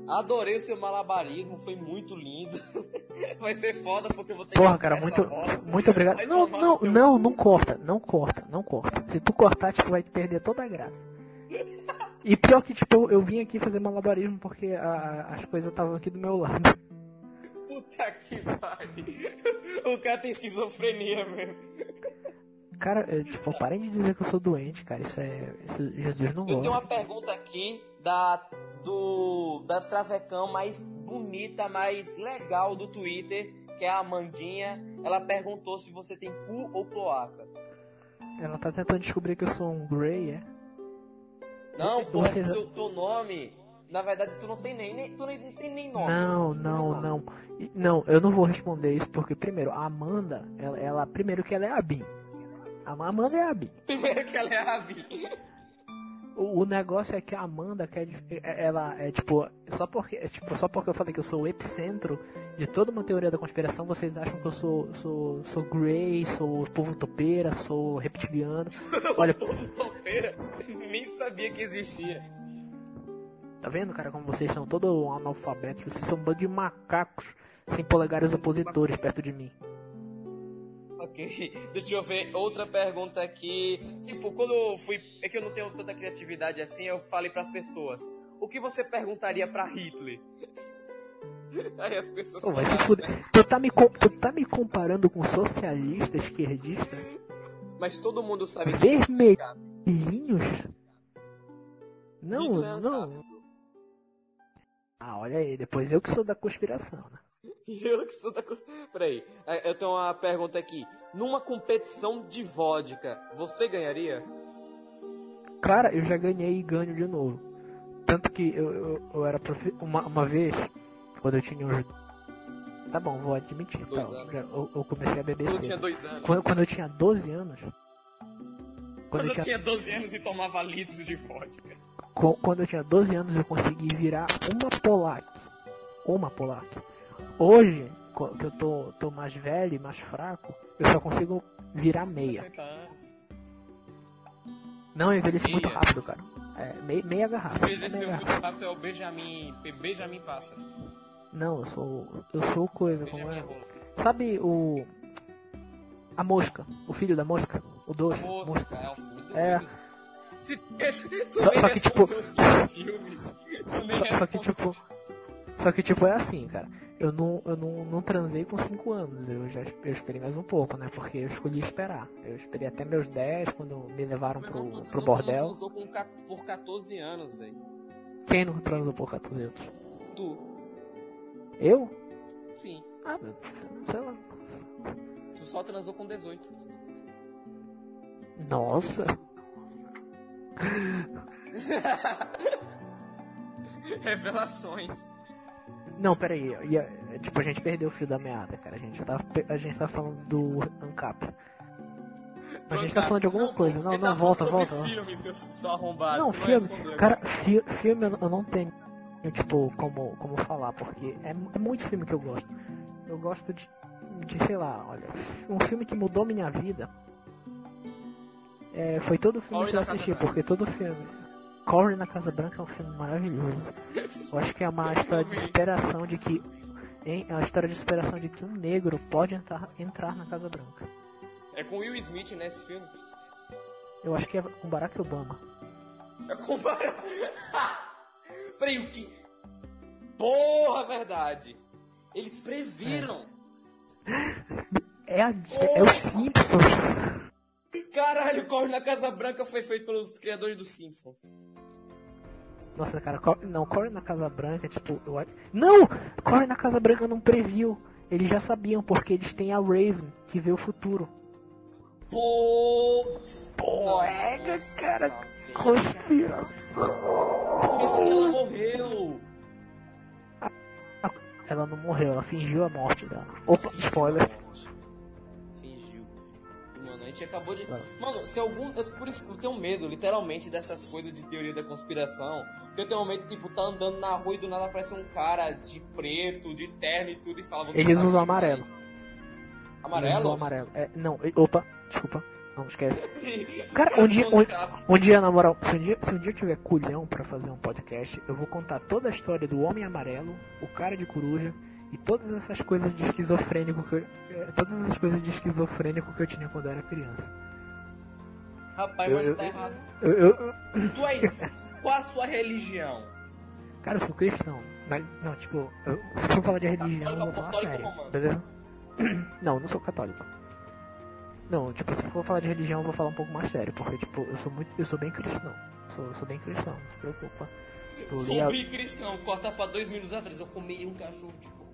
Adorei o seu malabarismo, foi muito lindo. <laughs> Vai ser foda porque eu vou ter Porra, que cara, muito, muito obrigado. Vai Não, não, teu não, não corta, não corta, não corta. Se tu cortar, tipo, vai perder toda a graça. <laughs> E pior que, tipo, eu vim aqui fazer malabarismo porque a- as coisas estavam aqui do meu lado. Puta que pariu. O cara tem esquizofrenia mesmo. Cara, é, tipo, parem de dizer que eu sou doente, cara. Isso é. Isso Jesus não Eu tenho uma gosta. pergunta aqui da do da travecão mais bonita, mais legal do Twitter, que é a Amandinha. Ela perguntou se você tem cu ou cloaca. Ela tá tentando descobrir que eu sou um Grey, é? Não, pô, é Vocês- teu, teu nome. Na verdade, tu não tem nem, nem tu nem, tem nem nome. Não, não, não. Não, eu não vou responder isso porque, primeiro, a Amanda, ela, ela- primeiro que ela é a Bin. A Amanda é a Bin. Primeiro que ela é a Ravi. O, o negócio é que a Amanda quer. dif- é- Ela é tipo. Só porque, é, tipo. Só porque eu falei que eu sou o epicentro de toda uma teoria da conspiração, vocês acham que eu sou. sou, sou Grey, sou povo topeira, sou reptiliano. <laughs> Olha, Povo topeira. Nem sabia que existia. tá vendo, cara, como vocês são todos analfabetos? Vocês são um bando de macacos sem polegares opositores perto de mim. Ok, <laughs> deixa eu ver outra pergunta aqui. Tipo, quando eu fui. É que eu não tenho tanta criatividade assim, eu falei pras pessoas. O que você perguntaria pra Hitler? <laughs> Aí as pessoas falaram, fuder. né? Tu tá, me, tu tá me comparando com socialista, esquerdista? Mas todo mundo sabe que Vermelhinhos? Não, é não. Ah, olha aí, depois eu que sou da conspiração, né? <laughs> eu que sou da coisa. Peraí, é, eu tenho uma pergunta aqui. Numa competição de vodka, você ganharia? Cara, eu já ganhei e ganho de novo. Tanto que eu, eu, eu era profi... uma, uma vez, quando eu tinha uns. Tá bom, vou admitir. tá, Dois anos. já- eu, eu comecei a beber Quando eu cedo. tinha dois anos. Quando, quando eu tinha 12 anos. Quando Quando eu eu tinha, tinha 12 anos e tomava litros de vodka. quando eu tinha 12 anos eu consegui virar uma Polac. Uma Polac. Hoje, que eu tô, tô mais velho e mais fraco, eu só consigo virar meia. 60 anos. Não, eu envelheci muito Meia? rápido, cara. É, meia, meia garrafa. Envelheceu muito garrafa. rápido, é o Benjamin. Benjamin Pássaro. Não, eu sou. Eu sou coisa, como é? Sabe o. A mosca, o filho da mosca? O doce. Moça, é um filme do É. filme. Se, <laughs> tu Só- nem só que, tipo- filmes. Tu nem Só, só que tipo. Só que tipo é assim, cara. Eu não, eu não, não transei com 5 anos. Eu já eu esperei mais um pouco, né? Porque eu escolhi esperar. Eu esperei até meus 10 quando me levaram pro, tu- pro bordel. transou com por 14 anos, velho. Quem não transou por 14 anos? Tu, Eu? sim. Ah, meu, sei lá. Tu só transou com 18. Nossa. <laughs> Revelações. Não, peraí. tipo, a gente perdeu o fio da meada, cara. A gente tá, a gente tá falando do ANCAP. A gente tá falando de alguma Não, coisa. Não, não, tá volta, volta. filme, seu arrombado. Não, filme. Cara, fi- filme eu não- eu tenho, tipo, como, como falar, porque é, é muito filme que eu gosto. Eu gosto de, de, sei lá, olha, um filme que mudou minha vida É, foi todo filme Corre que eu na Casa assisti, porque todo filme. Corre na Casa Branca é um filme maravilhoso. Eu acho que é uma história de superação de que. hein, É uma história de superação de que um negro pode entrar, entrar na Casa Branca. É com Will Smith nesse filme. Eu acho que é com Barack Obama. É com Bar- <laughs> Peraí, o que. Porra, verdade. Eles previram. É, a, é o Simpsons. Caralho, Corre na Casa Branca foi feito pelos criadores dos Simpsons. Nossa, cara, Cor- não, Corre na Casa Branca, tipo, eu Não! Corre na Casa Branca não previu. Eles já sabiam, porque eles têm a Raven, que vê o futuro. Pô. Pô, é, cara, conspiração. Por isso que ela morreu. Ela não morreu, ela fingiu a morte dela. Opa, spoiler. A gente acabou de. Mano, se algum. eu- Por isso que eu tenho medo, literalmente, dessas coisas de teoria da conspiração. Porque eu tenho medo, tipo, tá andando na rua e do nada aparece um cara de preto, de terno e tudo e fala. Você Eles usam demais." amarelo. Amarelo? Usou amarelo. É, não, opa, desculpa. Não esquece. <laughs> Cara, um dia, um, um dia, na moral, se um dia, se um dia eu tiver culhão pra fazer um podcast, eu vou contar toda a história do Homem Amarelo, o cara de coruja e todas essas coisas de esquizofrênico que eu, é, todas essas coisas de esquizofrênico que eu tinha quando eu era criança. Rapaz, Eu- mas eu- tá errado. Eu, eu- Tu és. Qual a sua religião? cara, eu sou cristão, mas não, tipo, eu- se for falar de religião, eu vou falar sério, romano. beleza? <clears throat> Não, eu não sou católico. Não, tipo, se for falar de religião, eu vou falar um pouco mais sério, porque tipo, eu sou muito, eu sou bem cristão. Sou, sou bem cristão, não se preocupa. Sou bem cristão. Corta pra dois minutos atrás. Eu comi um cachorro, tipo.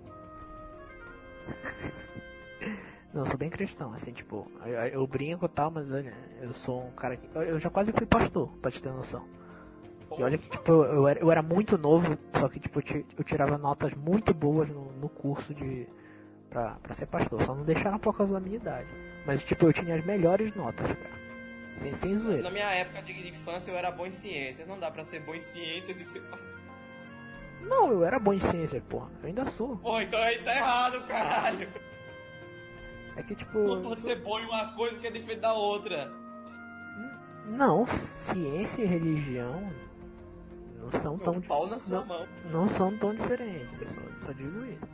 Não, sou bem cristão, assim, tipo, eu, eu brinco e tal, mas olha, eu sou um cara que. Eu, eu já quase fui pastor, pra te ter noção. E olha que, tipo, eu era, eu era muito novo, só que, tipo, eu, ti- eu tirava notas muito boas no, no curso de. Pra, pra ser pastor. Só não deixaram por causa da minha idade. Mas, tipo, eu tinha as melhores notas, cara. Sem, sem Na zoeira. minha época de infância eu era bom em ciências. Não dá pra ser bom em ciências e ser pastor. Não, eu era bom em ciência, porra. Eu ainda sou. Pô, então aí tá errado, caralho. É que, tipo. Não pode ser bom em uma coisa que é diferente da outra. Não, ciência e religião não são tão. Sua não, não são tão diferentes. Só, só digo isso.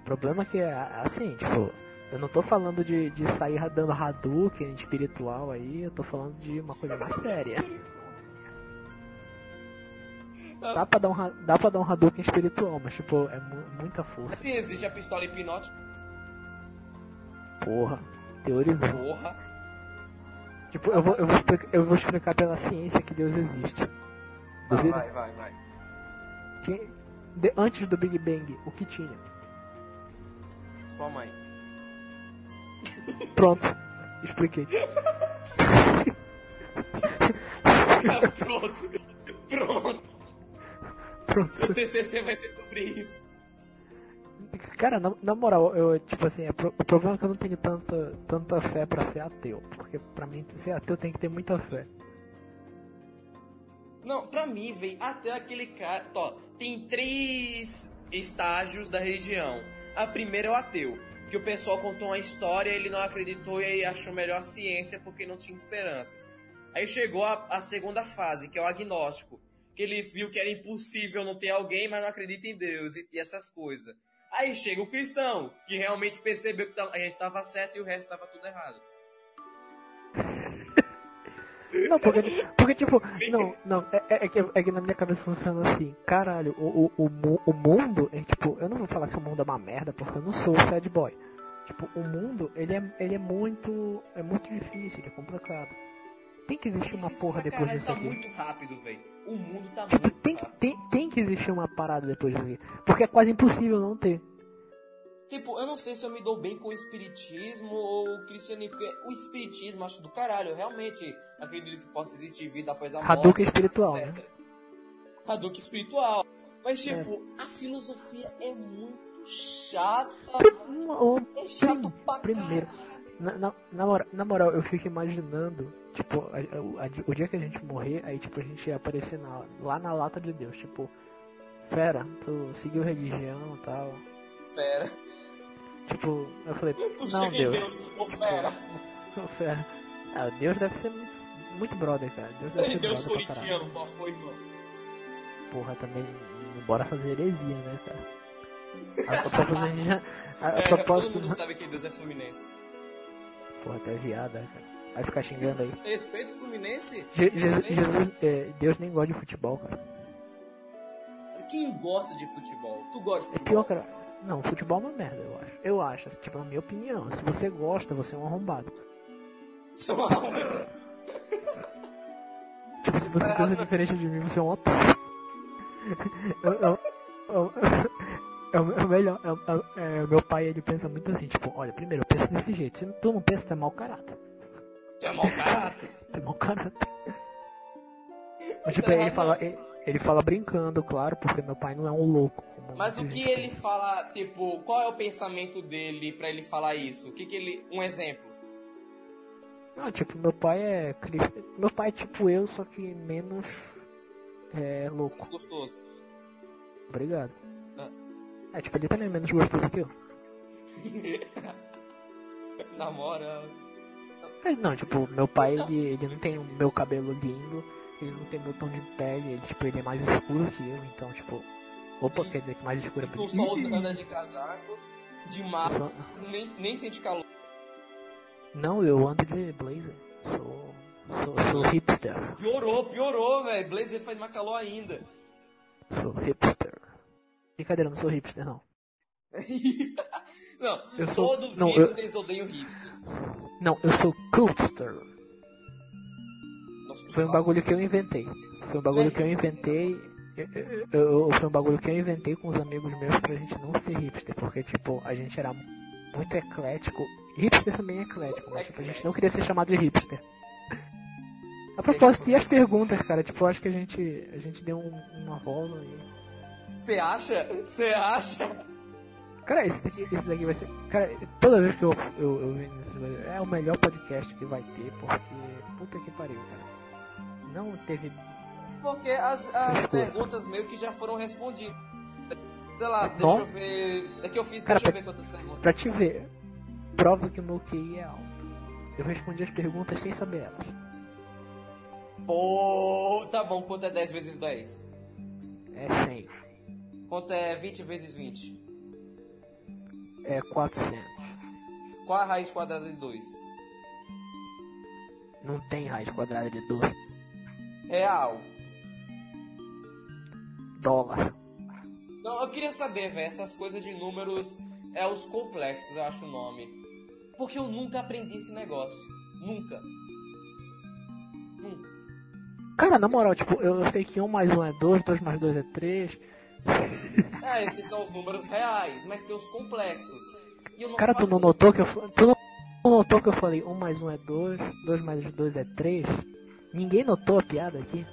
O problema é que, é assim, tipo, eu não tô falando de, de sair dando Hadouken espiritual aí, eu tô falando de uma coisa mais séria. <laughs> Dá pra dar um, dá pra dar um Hadouken espiritual, mas, tipo, é mu- muita força. Assim existe a pistola hipnótica. Porra, teorizou. Porra. Tipo, eu vou, eu, vou explicar, eu vou explicar pela ciência que Deus existe. Duvida? vai, vai, vai. Que- de- antes do Big Bang, o que tinha? Sua mãe. Pronto, expliquei. <laughs> Pronto. Pronto. Pronto. Seu TCC vai ser sobre isso. Cara, na, na moral, eu, tipo assim, é pro- o problema é que eu não tenho tanta, tanta fé pra ser ateu. Porque pra mim, ser ateu tem que ter muita fé. Não, pra mim, velho, até aquele cara. Tó, tem três estágios da religião. A primeira é o ateu. Que o pessoal contou uma história, ele não acreditou e aí achou melhor a ciência porque não tinha esperanças. Aí chegou a, a segunda fase, que é o agnóstico. Que ele viu que era impossível não ter alguém, mas não acredita em Deus e, e essas coisas. Aí chega o cristão, que realmente percebeu que a gente tava certo e o resto tava tudo errado. <laughs> Não, porque, porque tipo, não, não, é, é- é que, é que na minha cabeça funciona assim, caralho, o, o, o, o mundo, é tipo, eu não vou falar que o mundo é uma merda, porque eu não sou o sad boy. Tipo, o mundo, ele é, ele é muito, é muito difícil, ele é complicado. Tem que existir uma porra depois disso tá aqui. muito rápido, velho. O mundo tá Tipo, muito tem tem, tem que existir uma parada depois disso aqui. Porque é quase impossível não ter. Tipo, eu não sei se eu me dou bem com o espiritismo ou o cristianismo, porque o espiritismo acho do caralho. Eu realmente acredito que possa existir vida após a morte. Hadouken espiritual, né? etc. Hadouken espiritual. Mas, tipo, a filosofia é muito chata. Ô, É chato pra primeiro. caralho. Na, na, na moral, na moral, eu fico imaginando, tipo, a- a- a- o dia que a gente morrer, aí, tipo, a gente ia aparecer na- lá na lata de Deus, tipo, fera, tu seguiu religião e tal. Fera. Tipo, eu falei, Tu não, Deus. Deus, ô fera. Ô, fera. Ah, Deus deve ser muito muito brother, cara. Deus deve Ei, ser Deus brother corintiano, qual foi, irmão? Porra, também não bora fazer heresia, né, cara? A, <laughs> propósito, a gente já- a, a É, todo propósito, mundo sabe que Deus é Fluminense. Porra, tá viada, cara. Vai ficar xingando aí. Respeito Fluminense? Je- Jesus. Jesus- é, Deus nem gosta de futebol, cara. Quem gosta de futebol? Tu gosta de É futebol? pior, cara. Não, futebol é uma merda, eu acho. Eu acho, assim, tipo, na minha opinião. Se você gosta, você é um arrombado. Seu arrombado. <laughs> Tipo, se você pensa diferente de mim, você é um otário. <laughs> Eu- eu- eu- É o é melhor. é o- é é, meu pai, ele pensa muito assim, tipo, olha, primeiro, desse jeito. Se tu não pensa, tu é mau caráter. Tu é mau caráter. <laughs> Tu é mau caráter. <laughs> Mas, tipo, ele fala, ele, ele fala brincando, claro, porque meu pai não é um louco. Mas o que ele fala, tipo, qual é o pensamento dele pra ele falar isso? O que que ele... Um exemplo. Ah, tipo, meu pai é. Meu pai é tipo eu, só que menos é, louco. Gostoso. Obrigado. Ah. É, tipo, ele também é menos gostoso que eu. <laughs> Namora. Mas não, tipo, meu pai, ele, ele não tem o meu cabelo lindo, ele não tem meu tom de pele, ele, tipo, ele é mais escuro que eu, então, tipo... Opa, quer dizer que mais escuro é Tu só anda de casaco, de mar, sou- nem, nem sente calor. Não, eu ando de blazer. Sou... Sou, sou hipster. Piorou, piorou, velho. Blazer faz mais calor ainda. Sou hipster. Brincadeira, não sou hipster, não. <laughs> Não, Eu sou- todos não, os eu- hipsters odeiam hipsters. Não, eu sou cultster. Foi um bagulho que eu inventei. Foi um bagulho que eu inventei. eu- eu- eu- foi um bagulho que eu inventei com os amigos meus pra gente não ser hipster, porque tipo, a gente era muito eclético. Hipster também é eclético, mas tipo, a gente não queria ser chamado de hipster. <laughs> A propósito, e as perguntas, cara? Tipo, eu acho que a gente, a gente deu um- uma rola e. Você acha? Você acha? Cara, esse daqui, esse daqui vai ser. Cara, toda vez que eu, eu, eu venho nessas coisas, é o melhor podcast que vai ter, porque. Puta que pariu, cara. Não teve Porque as, as perguntas meio que já foram respondidas. Sei lá, deixa Nó. eu ver. É que eu fiz, Cara, deixa eu ver quantas perguntas. Pra te ver, prova que o meu QI é alto. Eu respondi as perguntas sem saber elas. Pô, tá bom, quanto é 10 vezes 10? É 100. Quanto é 20 vezes 20? É 400. Qual a raiz quadrada de 2? Não tem raiz quadrada de 2. Real. Dólar. Não, eu queria saber, velho, essas coisas de números é os complexos, eu acho o nome. Porque eu nunca aprendi esse negócio. Nunca. Nunca. Cara, na moral, tipo, eu, eu sei que 1 mais 1 é 2, 2 mais 2 é 3. É, esses são os números reais, mas tem os complexos. Cara, tu não notou que eu Tu não notou que eu falei 1 mais 1 é 2, 2 mais 2 é 3? Ninguém notou a piada aqui?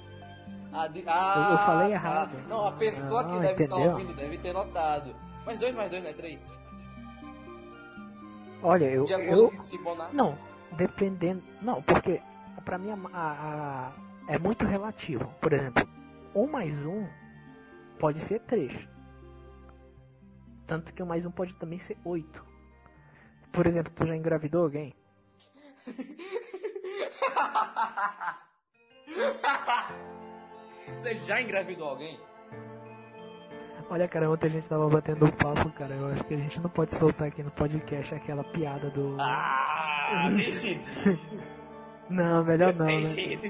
Ah, de- ah, Eu- eu falei tá. errado. Não, a pessoa que Ah, deve entendeu? estar ouvindo deve ter notado. Mas 2 mais 2 não é 3? Olha, eu. De eu Fibonacci. não, dependendo. Não, porque pra mim a, a- a- é muito relativo. Por exemplo, 1 mais 1 pode ser 3. Tanto que 1 mais 1 pode também ser 8. Por exemplo, tu já engravidou alguém? <laughs> Você já engravidou alguém? Olha, cara, ontem a gente tava batendo um papo, cara. Eu acho que a gente não pode soltar aqui no podcast aquela piada do. Ah, <laughs> deixa de. Não, melhor não, né? Deixa de.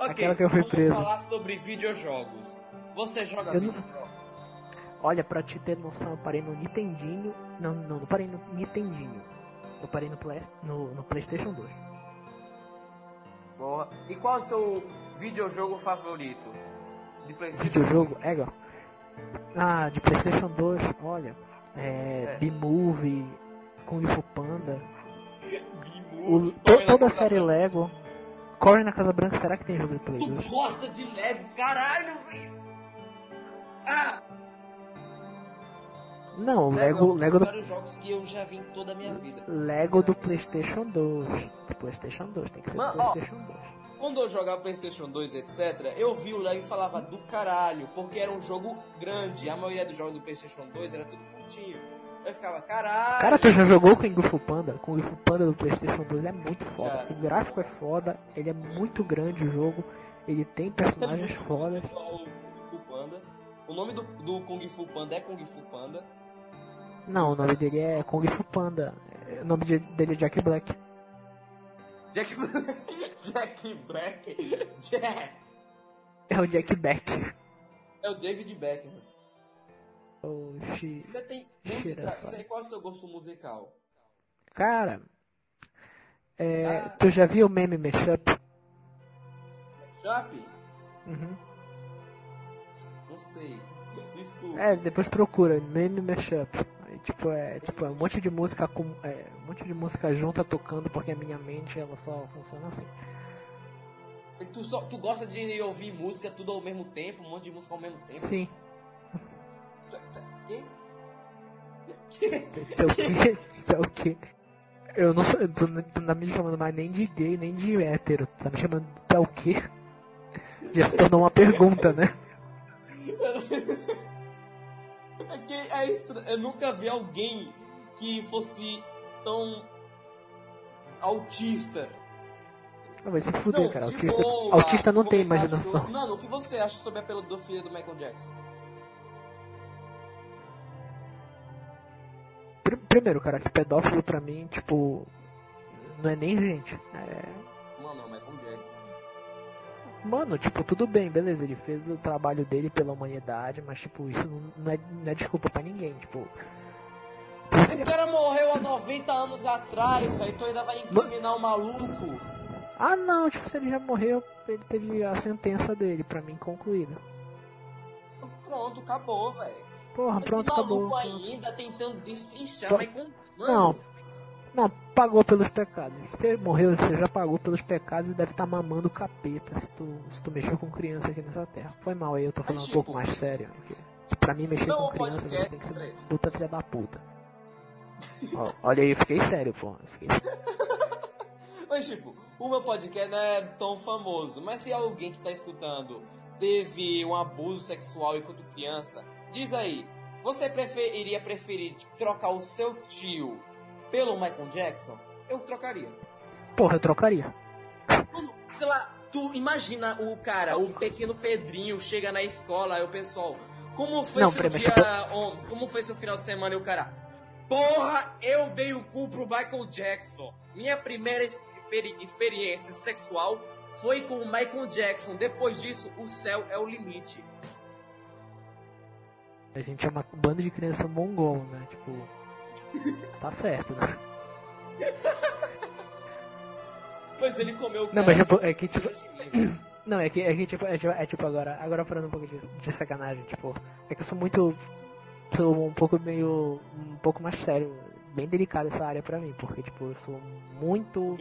Ok, Aquela que eu fui vamos preso. falar sobre videojogos. Você joga Eu não-? Olha, pra te ter noção, eu parei no Nintendinho. Não, não, não parei no Nintendinho. Eu parei no, Play, no, no PlayStation 2. Boa. E qual é o seu videojogo favorito? De Playstation Videojogo, 2? é. Ah, de PlayStation 2, olha. É. É. B-Movie, Kung Fu Panda. O, to- toda a série. Lego. Corre na Casa Branca, será que tem jogo de Play 2? Tu gosta de Lego, caralho, velho. Ah! Não, é um Lego, dos Lego, do, vários jogos que eu já vi em toda a minha vida. Lego do PlayStation 2. Do PlayStation 2, tem que ser do Mano, ó. PlayStation 2. Quando eu jogava Playstation 2, etc., eu vi o Lego e falava do caralho, porque era um jogo grande. A maioria dos jogos do Playstation 2 era tudo curtinho. Eu ficava, caralho. Cara, tu já jogou Kung Fu Panda? Kung Fu Panda do Playstation 2 é muito foda. Já. O gráfico é foda, ele é muito grande o jogo, ele tem personagens <laughs> fodas. O nome do, do Kung Fu Panda é Kung Fu Panda. Não, o nome dele é Kung Fu Panda. O nome de- dele é Jack Black. Jack, <laughs> Jack Black. Jack. É o Jack Black. É o David Beckham. Oxi. Você tem música. Você, qual é o seu gosto musical? Cara, é, Ah. tu já viu o meme Mashup? Shop? Uhum. Não sei. Desculpa. É, depois procura, meme Mashup. Aí, tipo, é, tipo, é um monte de música com, é, um monte de música junta tocando porque a minha mente ela só funciona assim. Tu, só, tu gosta de ouvir música tudo ao mesmo tempo, um monte de música ao mesmo tempo? Sim. O quê? Isso é o quê? Eu não sou. Tu, não- tu não tá me chamando mais nem de gay, nem de hétero. Tu tá me chamando de é o quê? Já se tornou uma pergunta, né? É que é estra... Eu nunca vi alguém que fosse tão autista. Ah, vai se fuder, Não, cara. Autista, boa, autista não tem imaginação. Mano, o que você acha sobre a pedofilia do Michael Jackson? Pr- Primeiro, cara, que pedófilo pra mim, tipo. Não é nem gente. É. Mano, é o Michael Jackson. Mano, tipo, tudo bem, beleza, ele fez o trabalho dele pela humanidade, mas, tipo, isso não, é, não é desculpa pra ninguém, tipo. O cara morreu há 90 anos atrás, velho. Tu ainda vai incriminar o maluco. Ah, não, tipo, se ele já morreu, ele teve a sentença dele, pra mim, concluída. Pronto, acabou, velho. Porra, Tem pronto, maluco acabou. ainda tentando destrinchar, Só- mas com. Mano, não, pagou pelos pecados. Você morreu, você já pagou pelos pecados e deve estar mamando o capeta se tu, se tu mexeu com criança aqui nessa terra. Foi mal aí, eu tô falando um tipo, pouco mais sério. Que, que pra mim mexer não, com criança podcast, tem que ser puta filha da puta. Ó, olha aí, eu fiquei sério, pô. Fiquei... <laughs> Mas, tipo, o meu podcast não é tão famoso. Mas se alguém que tá escutando teve um abuso sexual enquanto criança, diz aí, você prefer, iria preferir trocar o seu tio pelo Michael Jackson? Eu trocaria. Porra, eu trocaria. Mano, sei lá, tu imagina o cara, o pequeno Pedrinho, chega na escola, aí o pessoal, como foi Não, seu dia, on- como foi seu final de semana? E o cara, porra, eu dei o cu pro Michael Jackson. Minha primeira experi- experiência sexual foi com o Michael Jackson. Depois disso, o céu é o limite. A gente é uma banda de criança mongol, né? Tipo. Tá certo, né? Pois ele comeu o Não, mas tipo, é que tipo. <clears throat> Não, é que, é que tipo, é, tipo- é tipo agora, agora falando um pouco de, de sacanagem, tipo, é que eu sou muito, sou um pouco meio, um pouco mais sério, bem delicado essa área pra mim, porque tipo, eu sou muito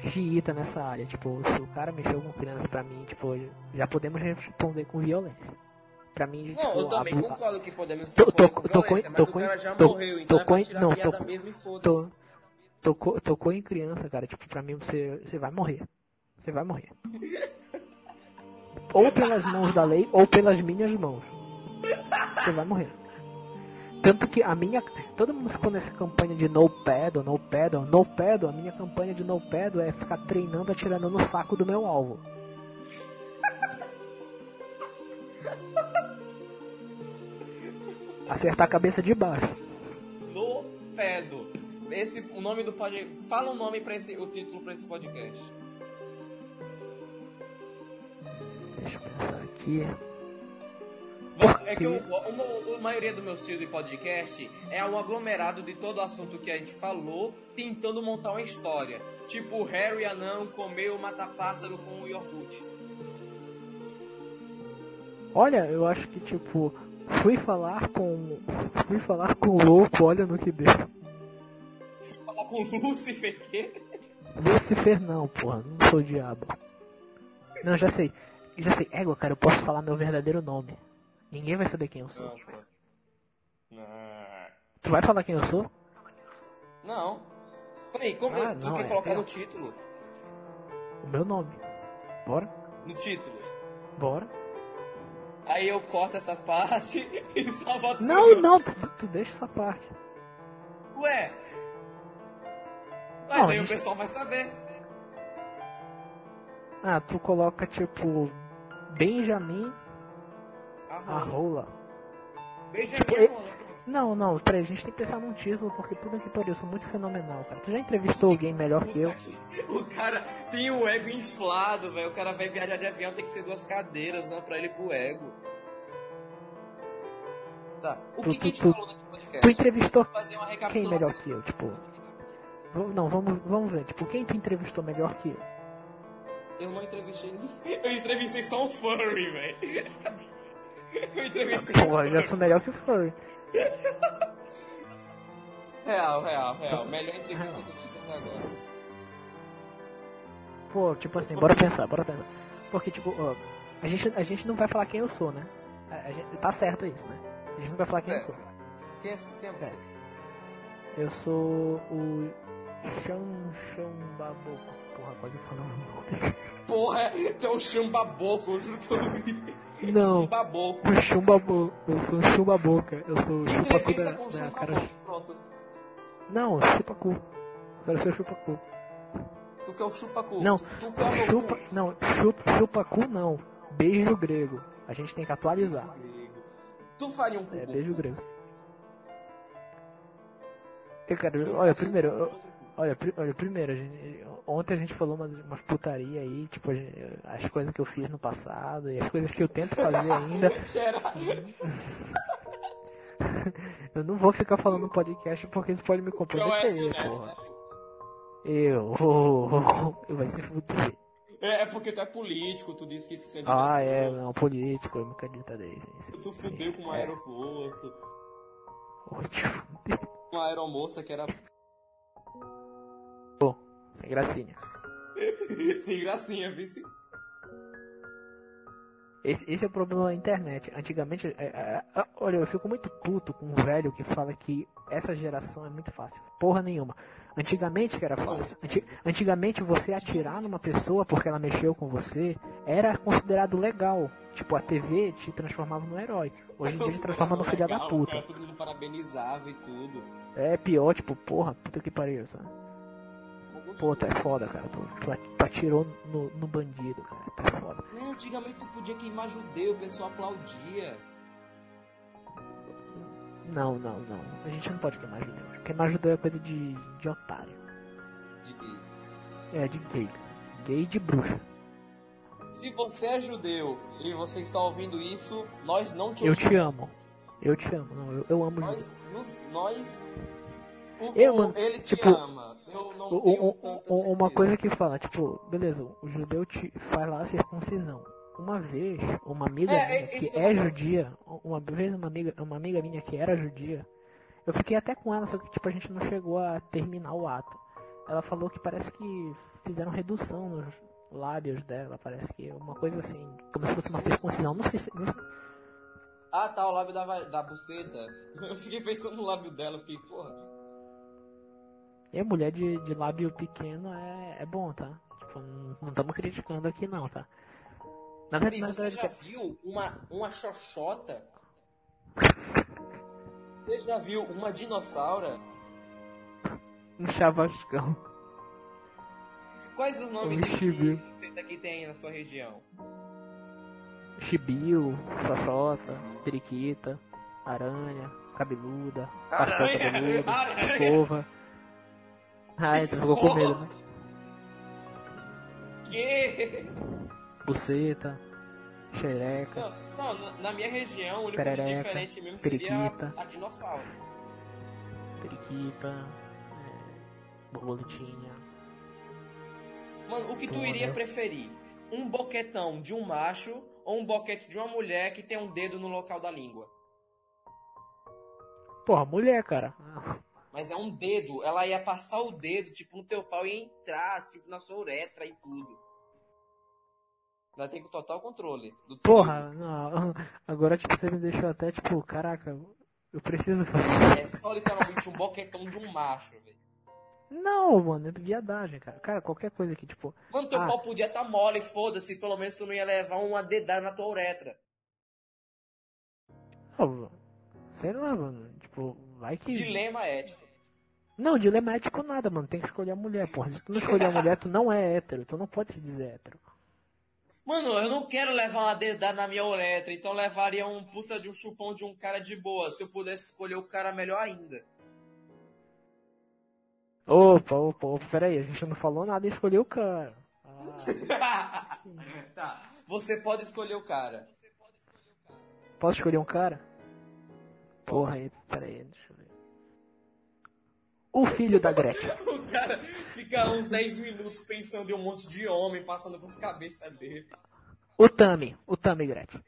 xiita nessa área, tipo, se o cara mexeu com criança pra mim, tipo, já podemos responder com violência. Pra mim, Não, tipo, eu também concordo que podemos Tô- tô- com tô violência, com- mas tô o cara já tô- morreu, então tô é pra não, tô- mesmo e foda-se. tô, tocou, tocou em criança, cara, tipo, pra mim você, você vai morrer. Você vai morrer. Ou pelas mãos da lei, ou pelas minhas mãos. Você vai morrer. Tanto que a minha. Todo mundo ficou nessa campanha de no paddle, no paddle, no paddle. A minha campanha de no paddle é ficar treinando atirando no saco do meu alvo. Acertar a cabeça de baixo. No Pedo. Esse, o nome do podcast. Fala o nome para esse, o título pra esse podcast. Deixa eu pensar aqui. É que o, o- a maioria do meu estilo de podcast é um aglomerado de todo o assunto que a gente falou, tentando montar uma história. Tipo, Harry Anão comeu o mata-pássaro com o iogurte. Olha, eu acho que tipo, fui falar com. Fui falar com o louco, olha no que deu. Falar com o Lucifer, quê? Lucifer não, porra, não sou o diabo. Não, já sei. Já sei. Égua, cara, eu posso falar meu verdadeiro nome. Ninguém vai saber quem eu sou. Não. Tu vai falar quem eu sou? Não. Peraí, como Ah, tu não, quer é- colocar no título? O meu nome. Bora? No título. Bora? Aí eu corto essa parte <laughs> e salva tudo. Não, não, tu, deixa essa parte. Ué. Mas Não, aí a o gente- pessoal vai saber. Ah, tu coloca tipo Benjamin A a rola. Beija Tipo, e- rola. Não, não, peraí, a gente tem que pensar num título, porque puta que pariu, eu sou muito fenomenal, cara. Tu já entrevistou alguém melhor que eu? <laughs> O cara tem o ego inflado, velho. O cara vai viajar de avião, tem que ser duas cadeiras, né? Pra ele ir pro ego. Tá. O Tu- que, que a tu- gente tu- falou nesse podcast? Tu entrevistou quem melhor que eu, tipo. Não, vamos, vamos ver, tipo, quem tu entrevistou melhor que eu? Eu não entrevistei ninguém. <laughs> Eu entrevistei só um furry, velho. <laughs> Eu entrevistei um Porra, eu já sou melhor que o Furry. Real, real, real. Melhor entrevista eu fiz até agora. Pô, tipo assim, bora pensar, bora pensar. Porque, tipo, ó, a gente, a gente não vai falar quem eu sou, né? A, a gente, tá certo isso, né? A gente não vai falar quem eu Certo. sou. Quem é, quem é você? Eu sou o Chão Chão Baboco. Porra, quase falou o nome. Porra, tu é um chumbaboco, eu juro que eu não vi. Não. Chumbaboco. O <laughs> Chumbaboco. Eu sou o Chumbaboca. Eu sou chupacu da, com da cara. Pronto. Não, chupacu. Eu quero ser chupacu. Tu que é o chupacu. Não, Tu, tu é chupa, cu. não, chupa, chupacu não. Beijo grego. A gente tem que atualizar. Tu faria um É, cucu. beijo grego. Eu quero, olha, primeiro, eu- olha, pri- olha, primeiro, a gente- ontem a gente falou umas, umas putaria aí, tipo, gente- as coisas que eu fiz no passado e as coisas que eu tento fazer ainda. <laughs> Eu não vou ficar falando no podcast porque isso pode me Não é comprometer, né? porra. Eu, oh, eu <laughs> vai se fuder. É, é porque tu é político, tu disse que esse candidato. Ah, é, não, político, eu me candidatei. Tu fudeu com um é. aeroporto. Oh, te fudeu. Uma aeromoça que era Sem gracinha. <laughs> sem gracinha, vice. Esse, esse é o problema da internet. Antigamente, é, é, é, olha, eu fico muito puto com um velho que fala que essa geração é muito fácil. Porra nenhuma. Antigamente que era fácil. Anti- antigamente você atirar numa pessoa porque ela mexeu com você era considerado legal. Tipo, a TV te transformava no herói. Hoje em dia te transforma no filho da puta. cara, todo mundo parabenizava e tudo. É pior, tipo, porra, puta que pariu, sabe? Pô, tu é foda, cara. Tu, tu, tu atirou no, no bandido, cara. Tu é foda. Não, antigamente tu podia queimar judeu, o pessoal aplaudia. Não, não, não. A gente não pode queimar judeu. Queimar judeu é coisa de, de otário. De gay. É, de gay. Gay de bruxa. Se você é judeu e você está ouvindo isso, nós não te Eu te amo. Eu te amo. Não, eu, eu amo. Nós, nos- nós o, Eu, mano, ele te tipo, ama. Eu não O- o- uma coisa que fala, tipo, beleza, o judeu te faz lá a circuncisão. Uma vez, uma amiga É, minha é, que é eu- judia, uma vez uma amiga, uma amiga minha que era judia, eu fiquei até com ela, só que tipo a gente não chegou a terminar o ato. Ela falou que parece que fizeram redução nos lábios dela, parece que uma coisa assim, como se fosse uma circuncisão. Não sei se, não sei- Ah, tá, o lábio da, da buceta. <laughs> Eu fiquei pensando no lábio dela, fiquei, porra. E a mulher de, de lábio pequeno é, é bom, tá? Tipo, não estamos criticando aqui não, tá? Na verdade, você já viu uma, uma xoxota? <laughs> Você já viu uma dinossauro? um chavascão. Quais os nomes de chibiu. que tem aí na sua região? Chibio, xoxota, periquita, aranha, cabeluda, pastel cabeludo, escova. Ai, tu ficou com medo, né? <laughs> Que? Buceta, xereca, Não, não, na- na minha região, o único Perereca, diferente mesmo periquita. seria a, a dinossauro. periquita, é, borboletinha. Mano, o que tu iria né? preferir? Um boquetão de um macho ou um boquete de uma mulher que tem um dedo no local da língua? Porra, mulher, cara. Mas é um dedo, ela ia passar o dedo, tipo, no teu pau e entrar, tipo, na sua uretra e tudo. Ela tem total controle. Porra, não, agora tipo você me deixou até tipo, caraca, eu preciso fazer. É só literalmente um boquetão de um macho, velho. Não, mano, é viadagem, cara. Cara, qualquer coisa que tipo, Mano, teu Ah. pau podia tá mole, foda-se, pelo menos tu não ia levar uma dedada na tua uretra. ó, sei lá, mano, tipo, vai que Dilema ético. Não, dilema ético nada, mano. Tem que escolher a mulher, porra. Se tu não escolher a mulher, tu não é hétero. Tu não pode se dizer hétero. Mano, eu não quero levar uma dedada na minha uretra, então levaria um puta de um chupão de um cara de boa. Se eu pudesse escolher o cara, melhor ainda. Opa, opa, opa, peraí, a gente não falou nada e escolheu o cara. Ah, <laughs> tá, você pode escolher o cara. posso escolher um cara? Porra, aí, peraí, deixa eu ver. O filho da Gretchen. <laughs> O cara fica uns 10 minutos pensando em um monte de homem passando por cabeça dele. O Tami, o Tami Gretchen.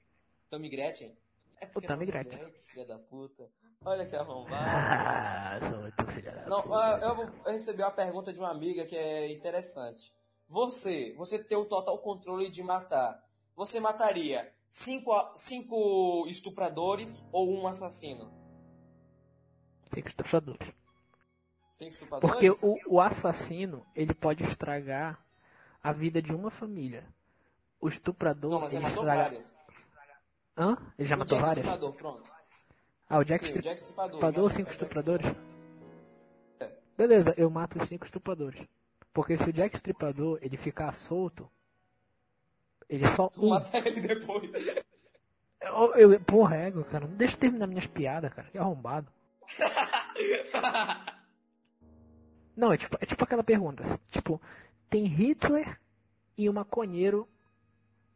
Tommy Gretchen? É Tammy não- Gretchen. filha da puta. Olha que arrombado. Ah, sou muito filha da Não, ah, eu, eu recebi uma pergunta de uma amiga que é interessante. Você, você ter o total controle de matar, você mataria cinco, cinco estupradores ou um assassino? Cinco estupradores. Cinco estupradores? Porque o, o assassino, ele pode estragar a vida de uma família. O estuprador, Não, mas ele ele matou estraga... várias. Hã? Ele já o matou várias? Estripador, pronto. Ah, o Jack Sim, o Jack estuprador, Jack cinco Estripador. estupradores? É. Beleza, eu mato os cinco estupradores. Porque se o Jack Stripador, ele ficar solto, ele só... Tu um- mata ele depois. Eu, eu, porra, ego, cara. Não deixa eu terminar minhas piadas, cara. Que arrombado. <laughs> Não, é tipo, é tipo aquela pergunta. Tipo, tem Hitler e um maconheiro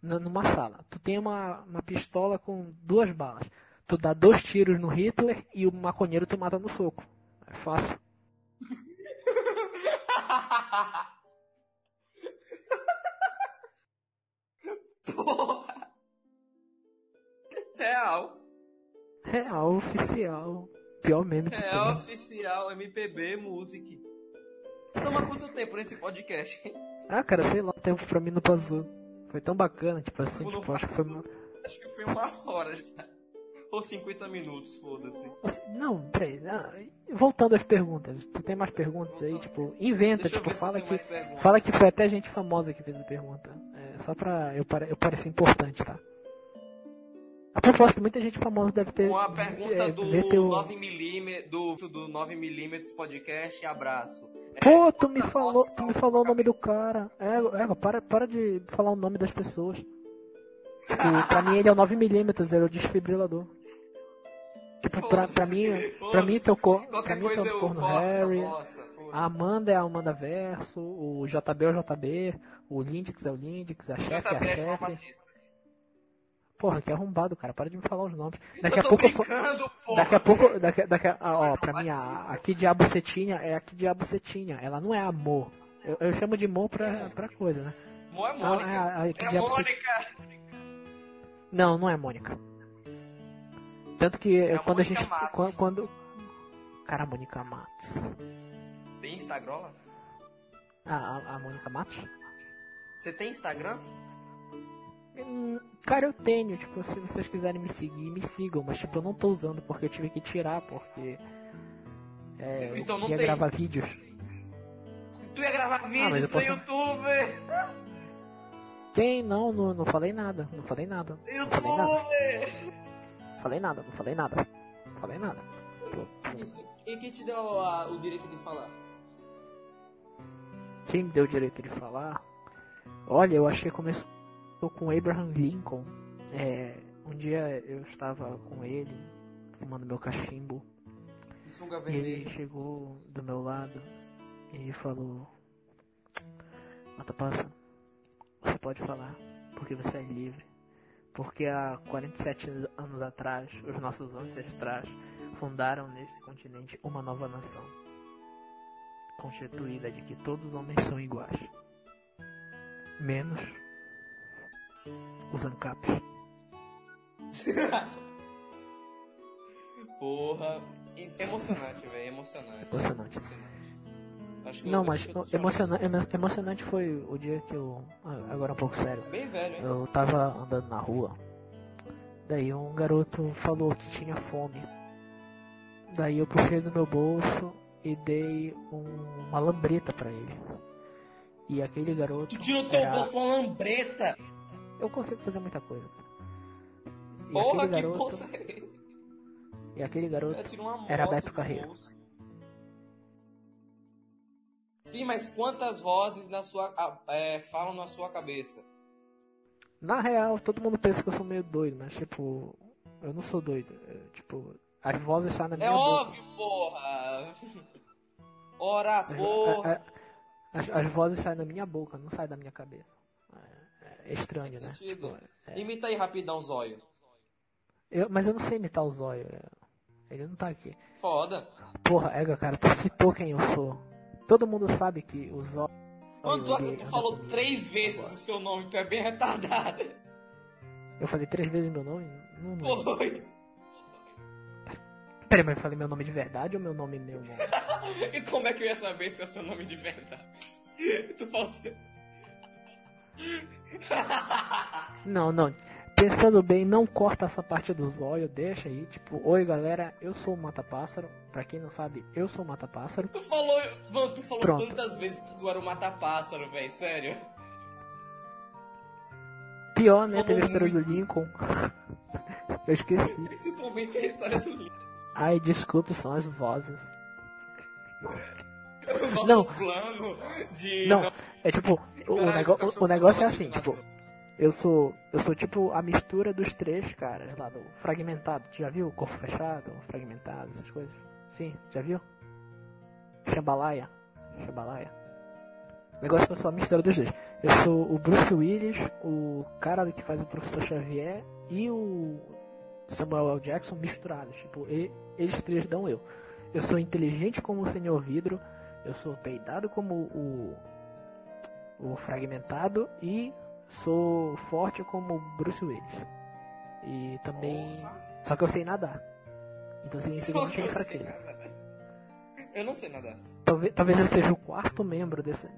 numa sala. Tu tem uma, uma pistola com duas balas. Tu dá dois tiros no Hitler e o maconheiro tu mata no soco. É fácil. Porra. Real. Real, oficial. Pior meme que Real tem. oficial MPB Music. Toma quanto tempo nesse podcast? Ah, cara, sei lá, o tempo pra mim não passou. Foi tão bacana, tipo assim, tipo, acho que foi... Acho que foi uma hora já. Ou 50 minutos, foda-se. Não, peraí. não, voltando às perguntas. Tu tem mais perguntas aí? Tipo, inventa, Deixa tipo, fala que. Fala que foi até gente famosa que fez a pergunta. É, só pra eu, pare, eu parecer importante, tá? A propósito, muita gente famosa deve ter. Uma pergunta é, do teu- 9mm do, do 9mm podcast, abraço. É, Pô, tu me falou, tu me falou o nome do cara. É, é, para, para de falar o nome das pessoas. Tipo, pra mim ele é o 9mm, ele é o desfibrilador. Tipo, pra, pra mim, pra mim teu cor, pra mim teu corto essa Harry. A Amanda é a Amanda Verso, o JB é o JB, o Lindix é o Lindix, a chefe é a é chefe. Porra, que arrombado, cara. Para de me falar os nomes. Daqui a pouco porra. Daqui a pouco. Daqui, daqui a, ah, ó, pra mim, a, a Kid Abucetinha é a Kid Abucetinha. Ela não é amor. Eu, eu chamo de amor pra, pra coisa, né? Mo é A, Mônica. a, a é Kid Abuce- Mônica. Não, não é Mônica. Tanto que É quando a gente. Matos. Quando. Cara, a Mônica Matos. Tem Instagram? A, a, a Mônica Matos? Você tem Instagram? Hum, Cara, eu tenho, tipo, se vocês quiserem me seguir, me sigam, mas tipo, eu não tô usando porque eu tive que tirar, porque é, eu Então não queria tem. gravar vídeos. Tu ia gravar mas vídeos eu pro posso- YouTube! Quem? Não, não, não falei nada, não falei nada. Não falei nada, YouTube! Falei nada, não falei nada. Não falei nada. E quem te deu a- o direito de falar? Quem me deu o direito de falar? Olha, eu acho que começou com Abraham Lincoln. É, um dia eu estava com ele, fumando meu cachimbo. E ele chegou do meu lado e falou: Mata passa, você pode falar, porque você é livre. Porque há 47 anos atrás, os nossos ancestrais fundaram nesse continente uma nova nação, constituída de que todos os homens são iguais, menos os ANCAPs. <laughs> Porra. Emocionante, velho. Emocionante. Emocionante. Que Não, mas emociona- emo- emocionante foi o dia que eu. ah, Agora um pouco sério. Bem velho, hein? Eu tava andando na rua. Daí um garoto falou que tinha fome. Daí eu puxei do meu bolso e dei um- uma lambreta pra ele. E aquele garoto. Tu tirou teu era- bolso uma lambreta! Eu consigo fazer muita coisa. cara. E Porra, que garoto. bolsa é esse? E aquele garoto era Beto Carreiro. bolso. Sim, mas quantas vozes na sua, é, falam na sua cabeça? Na real, todo mundo pensa que eu sou meio doido, mas tipo, eu não sou doido. É, tipo, as vozes saem na minha É boca. óbvio, porra! <laughs> Ora, porra! É, é, As, as vozes saem da minha boca, não saem da minha cabeça. É, é estranho, Faz né? sentido. Tipo, é- Imita aí rapidão, zóio. eu- mas eu não sei imitar o zóio. é, Ele não tá aqui. Foda. Porra, Ega, cara, tu citou quem eu sou. Todo mundo sabe que o zóio. Mano, tu, tu falou três vezes o seu nome, tu é bem retardado. Eu falei três vezes meu nome? Não, não. Foi. Peraí, mas eu falei meu nome de verdade ou meu nome meu nome? <laughs> E como é que eu ia saber se é seu nome de verdade? <laughs> Tu falou. Não, não. Pensando bem, não corta essa parte do zóio, deixa aí. Tipo, oi galera, eu sou o Mata Pássaro. Pra quem não sabe, eu sou o Mata Pássaro. Tu falou. Mano, tu falou Pronto. tantas vezes que tu era o mata-pássaro, velho, sério. Pior, né? Falou Teve a história do. Lincoln. <laughs> eu esqueci. Principalmente a história do livro. Ai, desculpe, são as vozes. <laughs> O nosso Não. plano de. Não, é tipo, o, Caralho, nego- cachorro o negócio é assim, tipo, eu sou, eu sou tipo a mistura dos três caras lá do fragmentado. Tu já viu? Corpo fechado, fragmentado, essas coisas? Sim, já viu? Shambalaia. Shambalaia. O negócio que eu sou a mistura dos dois. Eu sou o Bruce Willis, o cara que faz o professor Xavier e o Samuel L. Jackson misturados. Tipo, eles três dão eu. Eu sou inteligente como o Senhor Vidro, eu sou peidado como o, o Fragmentado e sou forte como o Bruce Willis. E também. Só que eu sei nadar. Então significa Só que eu sei nadar. Eu não sei nadar. Talvez, talvez eu seja o quarto membro desse.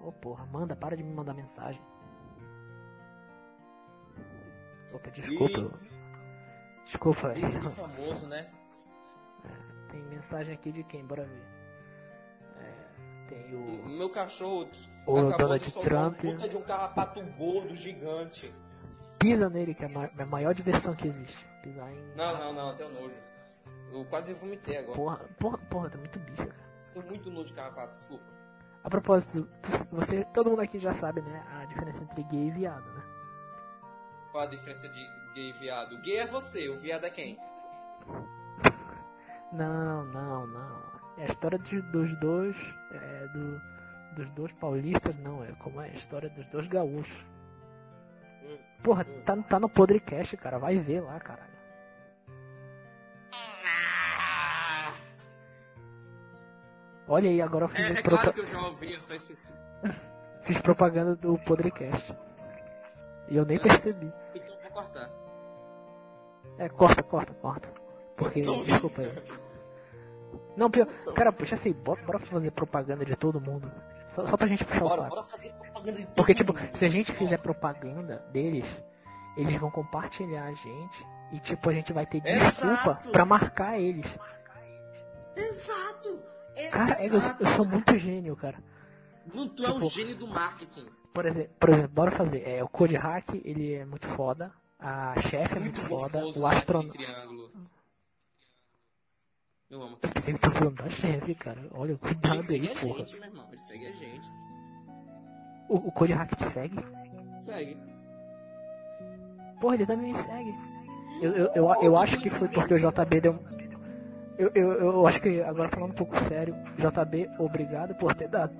Ô porra, manda, para de me mandar mensagem. Opa, desculpa. E- Desculpa, Filho de famoso, né? tem mensagem aqui de quem? Bora ver. É, tem o. O meu cachorro O Donald Trump. um puta de um carrapato gordo gigante. Pisa nele, que é a a maior diversão que existe. Pisar em. Não, não, não, tenho nojo. Eu quase vomitei agora. Porra, porra, porra, tá muito bicho, cara. Tô muito nojo de carrapato, desculpa. A propósito, você, todo mundo aqui já sabe, né, a diferença entre gay e viado, né? Qual a diferença de gay e viado? Gay é você, o viado é quem? Não, não, não. É a história de- dos dois, é, do, dos dois paulistas, não, é como é a história dos dois gaúchos. Porra, tá, tá no Podrecast, cara, vai ver lá, caralho. Olha aí, agora eu fiz, É, é claro que eu já ouvi, eu só esqueci. <laughs> fiz propaganda do Podrecast. E eu nem percebi. Então cortar. É, corta, corta, corta. Porque, desculpa aí. Não, pior, cara, sei, bora, bora fazer propaganda de todo mundo. Só, só pra gente puxar o Bora, saco. bora fazer propaganda de Porque, tipo, se a gente fizer propaganda deles, eles vão compartilhar a gente e, tipo, a gente vai ter desculpa Exato. pra marcar eles. Exato! Cara, é, eu, Exato! eu sou muito gênio, cara. Mano, tu é um tipo- gênio do marketing. Por exemplo, por exemplo, bora fazer. É, o Code Hack, ele é muito foda. A chefe é muito, foda. gostoso, O astronauta. Eu amo. Eu pensei que tá falando da chefe, cara. Olha, Ele cuidado segue aí, a porra. gente, meu irmão. Ele segue a gente. O, o Code Hack te segue? Segue. Porra, ele também me segue. Eu, eu, eu, eu acho que foi porque o JB deu. Eu, eu, eu acho que, agora falando um pouco sério, JB, obrigado por ter dado.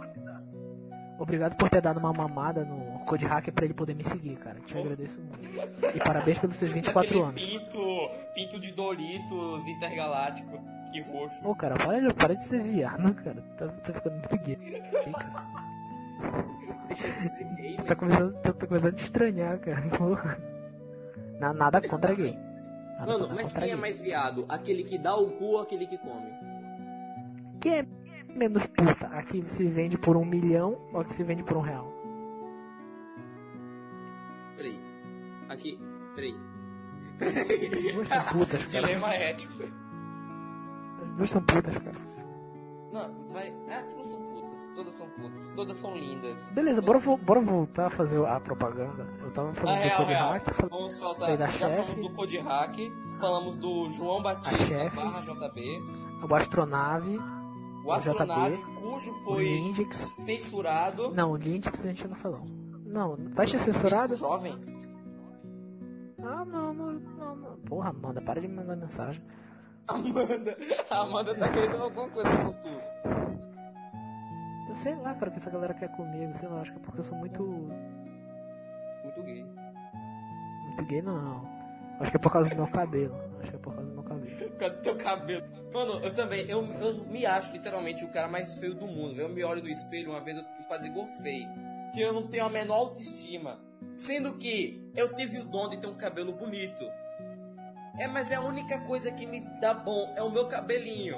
Obrigado por ter dado uma mamada no Code Hacker pra ele poder me seguir, cara. Te agradeço muito. E parabéns pelos seus 24 Aquele anos. Pinto, pinto de Doritos intergaláctico e roxo. Ô, cara, para de, para de ser viado, cara. Tá, tá ficando muito gay, cara. Deixa de ser gay, Tá né? começando, tá, tá começando a te estranhar, cara. Porra. Na- nada contra gay. Nada Mano, contra mas contra quem é gay. mais viado? Aquele que dá o cu ou aquele que come? Quem é menos puta? A que se vende por um milhão ou que se vende por um real? Peraí. Aqui. Peraí. As duas putas, <laughs> cara. Dilema ético. As duas são putas, cara. Não, vai. Ah, todas são putas. Todas são putas. Todas são lindas. Beleza, bora, bora voltar a fazer a propaganda. Eu tava Ah, falando do real, Code real. Hack, falei Vamos faltar. Já chefe. falamos do Code Hack, falamos do João A Batista chefe. barra JB, o Astronave, o astronave, JB, cujo foi Lindix. censurado. Não, o Lindix a gente não falou. Não, vai ser censurado? Jovem. Ah, não, não, não, não. Porra, Amanda, para de me mandar mensagem. <laughs> Amanda. A Amanda tá querendo alguma coisa com tu. Eu sei lá, cara, o que essa galera quer comigo, sei lá, acho que é porque eu sou muito. Muito gay. muito gay, não. Acho que é por causa do meu cabelo. Acho que é por causa do meu cabelo. Cadê teu cabelo? Mano, eu também, eu, eu me acho literalmente o cara mais feio do mundo. Eu me olho no espelho, uma vez eu quase gorfei. Que eu não tenho a menor autoestima. Sendo que eu tive o dom de ter um cabelo bonito. É, mas é a única coisa que me dá bom, é o meu cabelinho.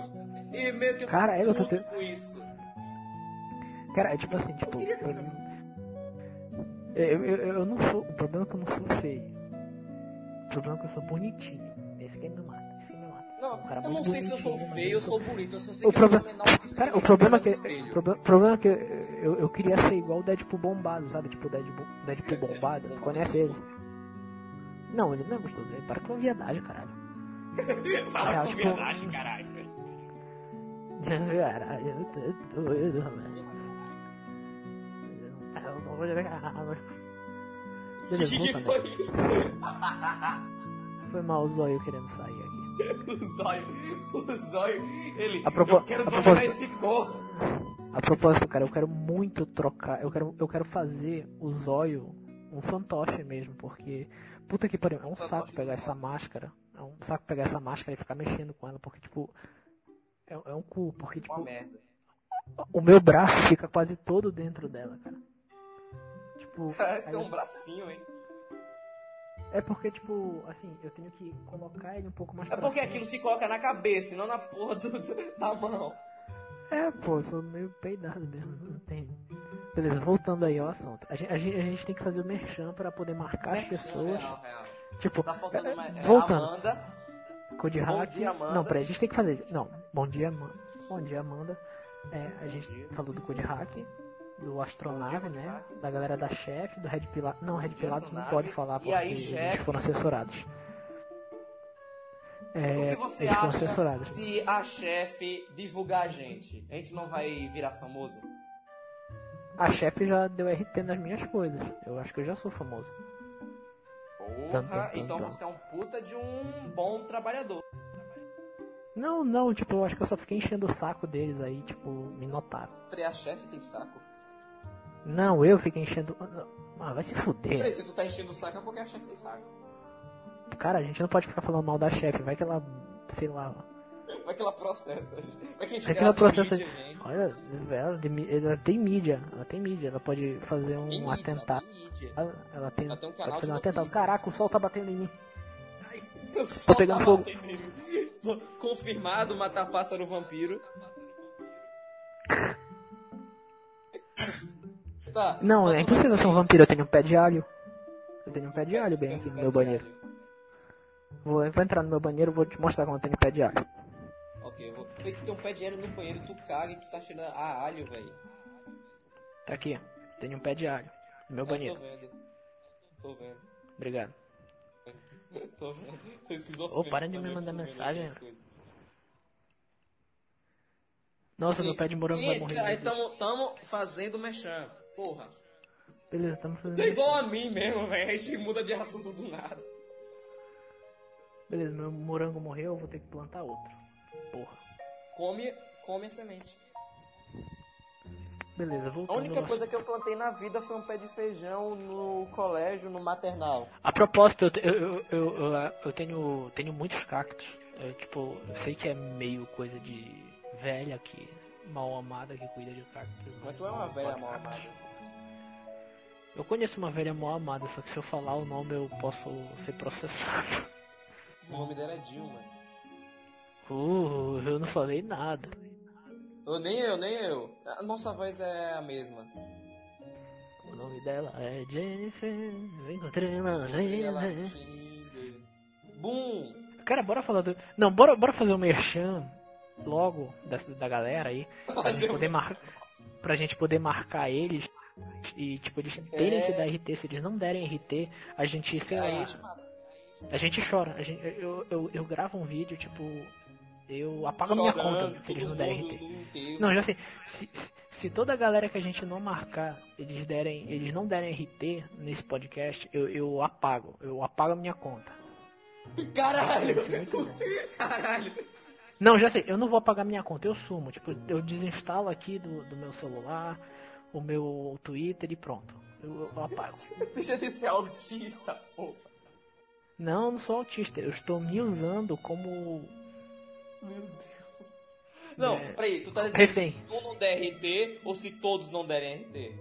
E meio que eu Cara, eu tô tendo- com isso. Cara, é tipo assim, tipo. queria ter Eu, cabelo. eu, eu, eu não sou. O problema é que eu não sou feio. O problema é que eu sou bonitinho. Esse que me mata, esse que me mata. Não, Um cara eu não sei se eu sou feio ou mas sou bonito, eu só sei O que eu. Cara, o eu problema é que. O proble- problema é que eu, eu queria ser igual o Deadpool bombado, sabe? Tipo o Deadpool, Deadpool bombado. Conhece ele? Não, ele não é gostoso. Ele para com viadagem, caralho. <laughs> Fala É, com tipo- verdade, caralho. Caralho, eu tô doido, mano. Eu não vou jogar. O que foi isso? Foi mal o zóio querendo sair aqui. <laughs> O zóio, o zóio, ele, A propo- eu quero a propósito- esse corpo. A propósito, cara, eu quero muito trocar. Eu quero, eu quero fazer o zóio um fantoche mesmo, porque. Puta que pariu, é um saco pegar essa máscara. É um saco pegar essa máscara e ficar mexendo com ela, porque, tipo. É, é um cu, porque, tipo, o meu braço fica quase todo dentro dela, cara. Tipo. <laughs> Tem um bracinho, hein? É porque, tipo, assim, eu tenho que colocar ele um pouco mais É porque cima. aquilo se coloca na cabeça e não na porra do, do- da mão. É, pô, eu sou meio peidado mesmo. Não tem. Beleza, voltando aí ao assunto. A gente, a gente, a gente tem que fazer o merchan pra poder marcar as pessoas. Real, real. Tipo, Tá faltando é, mais. É, voltando. Amanda. Code Bom Hack. dia, Amanda. Não, peraí, a gente tem que fazer. Não, bom dia, Amanda. Bom dia, Amanda. É, a gente falou do Code Hack, do Astronave, né? Hack. Da galera da Chef, do Red Pilato. Não, Red de Pilato não pode falar porque aí, eles foram censurados. É, O que você foram acha se a chefe divulgar a gente? A gente não vai virar famoso? A Chef já deu RT nas minhas coisas. Eu acho que eu já sou famoso. Porra, tum, tum, então tum. você é um puta de um bom trabalhador. Não, não, tipo, eu acho que eu só fiquei enchendo o saco deles aí, tipo, me notaram. Peraí, a chefe tem saco. Não, eu fiquei enchendo. Ah, vai se fuder. Peraí, se tu tá enchendo o saco é porque a chefe tem saco. Cara, a gente não pode ficar falando mal da chefe, vai que ela, sei lá. Vai que ela processa. Vai que a gente Vai que ela processa. mídia, gente. Olha, ela, tem- ela tem mídia, ela tem mídia, ela pode fazer um Tem atentado. tem mídia. Ela, ela tem, Ela tem um pode canal fazer de um atentado. Caraca, o sol tá batendo em mim. <laughs> O sol pegando tá fogo. Confirmado matar pássaro vampiro. Tá. Não, é impossível ser um vampiro, eu tenho um pé de alho. Eu tenho um pé de alho bem aqui no meu banheiro. Vou, vou entrar no meu banheiro, vou te mostrar como tenho pé de alho. Ok, eu vou. Vê que tem um pé de alho no banheiro, tu caga e tu tá cheirando a alho, velho. Tá aqui, ó. Tenho um pé de alho no meu Eu banheiro. Tô vendo. Tô vendo. Obrigado. <laughs> Tô vendo. Sou esquizofrênico. Ô, para de me mandar mensagem. Nossa, meu pé de morango vai Sim, morrer. aí tamo, tamo fazendo mechan. Porra. Beleza, estamos fazendo. Tu é igual a mim mesmo, velho. A gente muda de assunto do nada. Beleza, meu morango morreu, eu vou ter que plantar outro. Porra. Come, come a semente. Beleza, A voltando. única coisa que eu plantei na vida foi um pé de feijão no colégio, no maternal. A propósito, eu, eu, eu, eu, tenho, tenho muitos cactos. Eu, tipo, eu sei que é meio coisa de velha que mal amada que cuida de cactos. Mas tu é uma velha mal amada. Eu conheço uma velha mal amada, só que se eu falar o nome eu posso ser processado. O nome dela é Dilma. Uh, eu não falei nada. Eu, nem eu, nem eu. A nossa voz é a mesma. O nome dela é Jennifer. Encontrei uma E ela lenda. Tinder. Boom! Cara, bora falar do. Não, bora, bora fazer um merchan logo da, da galera aí. Pra Fazer gente, um poder mar... pra gente poder marcar eles. E, tipo, eles terem É. que dar RT. Se eles não derem RT, a gente, sei Aí lá. mata. A gente chora. A gente, eu, eu, eu gravo um vídeo, tipo. eu apago a minha conta se eles não derem RT. Não, já sei. Se, se toda a galera que a gente não marcar, eles derem, eles não derem RT nesse podcast, eu, eu apago. Eu apago a minha conta. Caralho! <laughs> Caralho! Não, já sei, eu não vou apagar minha conta, eu sumo. Tipo, eu desinstalo aqui do, do meu celular, o meu Twitter e pronto. Eu, eu apago. <laughs> Deixa de ser autista, pô. Não, eu não sou autista, eu estou me usando como. Meu Deus. Não, É, peraí, tu tá dizendo refém. se tu não der RT ou se todos não derem RT?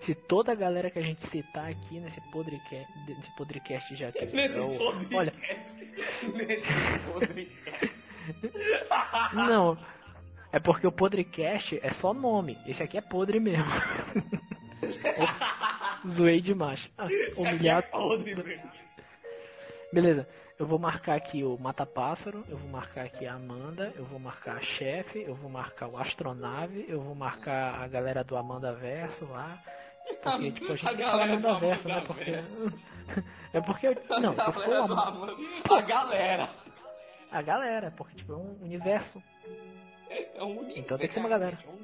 Se toda a galera que a gente citar aqui nesse podcast, nesse podcast já <laughs> que Nesse o- podcast. Olha, Nesse <laughs> podcast. não. É porque o podcast é só nome. Esse aqui é podre mesmo. <laughs> Zoei demais. Ah, aqui é humilhar. podre, velho. Beleza. Eu vou marcar aqui o Mata Pássaro, eu vou marcar aqui a Amanda, eu vou marcar a chefe, eu vou marcar o Astronave, eu vou marcar a galera do Amanda Verso lá. Porque, tipo, a gente A tem que falar Amanda Verso, né? Porque. <laughs> É porque. eu- Não, galera a, do Amanda. A galera. a galera, porque, tipo, é um universo. É um universo. Então tem que ser uma galera. É um.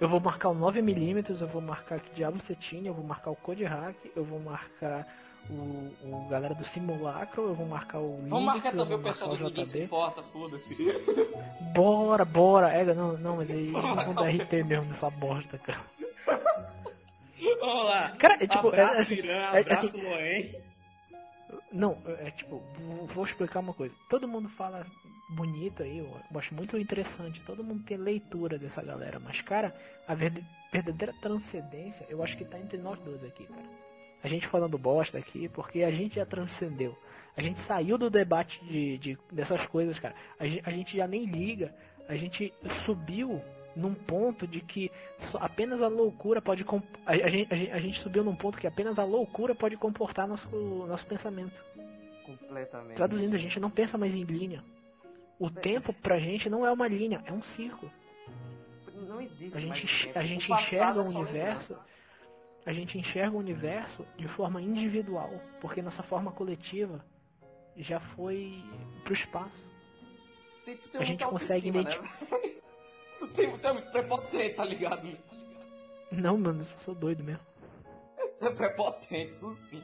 Eu vou marcar o 9mm, eu vou marcar aqui Diablo Cetine, eu vou marcar o Code Hack, eu vou marcar o, o galera do Simulacro, eu vou marcar o Linux, Vamos marcar também o pessoal do Ninguém Se JB. Importa, foda-se. Bora, bora, é, não, não, mas aí marcar dar RT mesmo nessa bosta, cara. Vamos lá. Cara, é tipo, abraço, é, assim, Irã, é, abraço, assim, Loen. Não, é é, tipo, vou- explicar uma coisa. Todo mundo fala bonito aí, eu acho muito interessante. Todo mundo tem leitura dessa galera, mas, cara, a verdadeira transcendência, eu acho que tá entre nós dois aqui, cara. A gente falando bosta aqui, porque a gente já transcendeu. A gente saiu do debate de, de- dessas coisas, cara. A gente, a gente já nem liga. A gente subiu num ponto de que apenas a loucura pode. A, a gente, a, gente, subiu num ponto que apenas a loucura pode comportar nosso, nosso pensamento. Completamente. Traduzindo, a gente não pensa mais em linha. O Mas- tempo pra gente não é uma linha, é um círculo. Não existe A gente, a gente enxerga é o universo. lembrança. A gente enxerga o universo de forma individual, porque nossa forma coletiva já foi pro espaço. Tu tem A gente consegue autoestima, né? <laughs> tu tem, tu é muito prepotente, tá ligado? Não, mano, eu sou doido mesmo. Tu é prepotente, isso sim.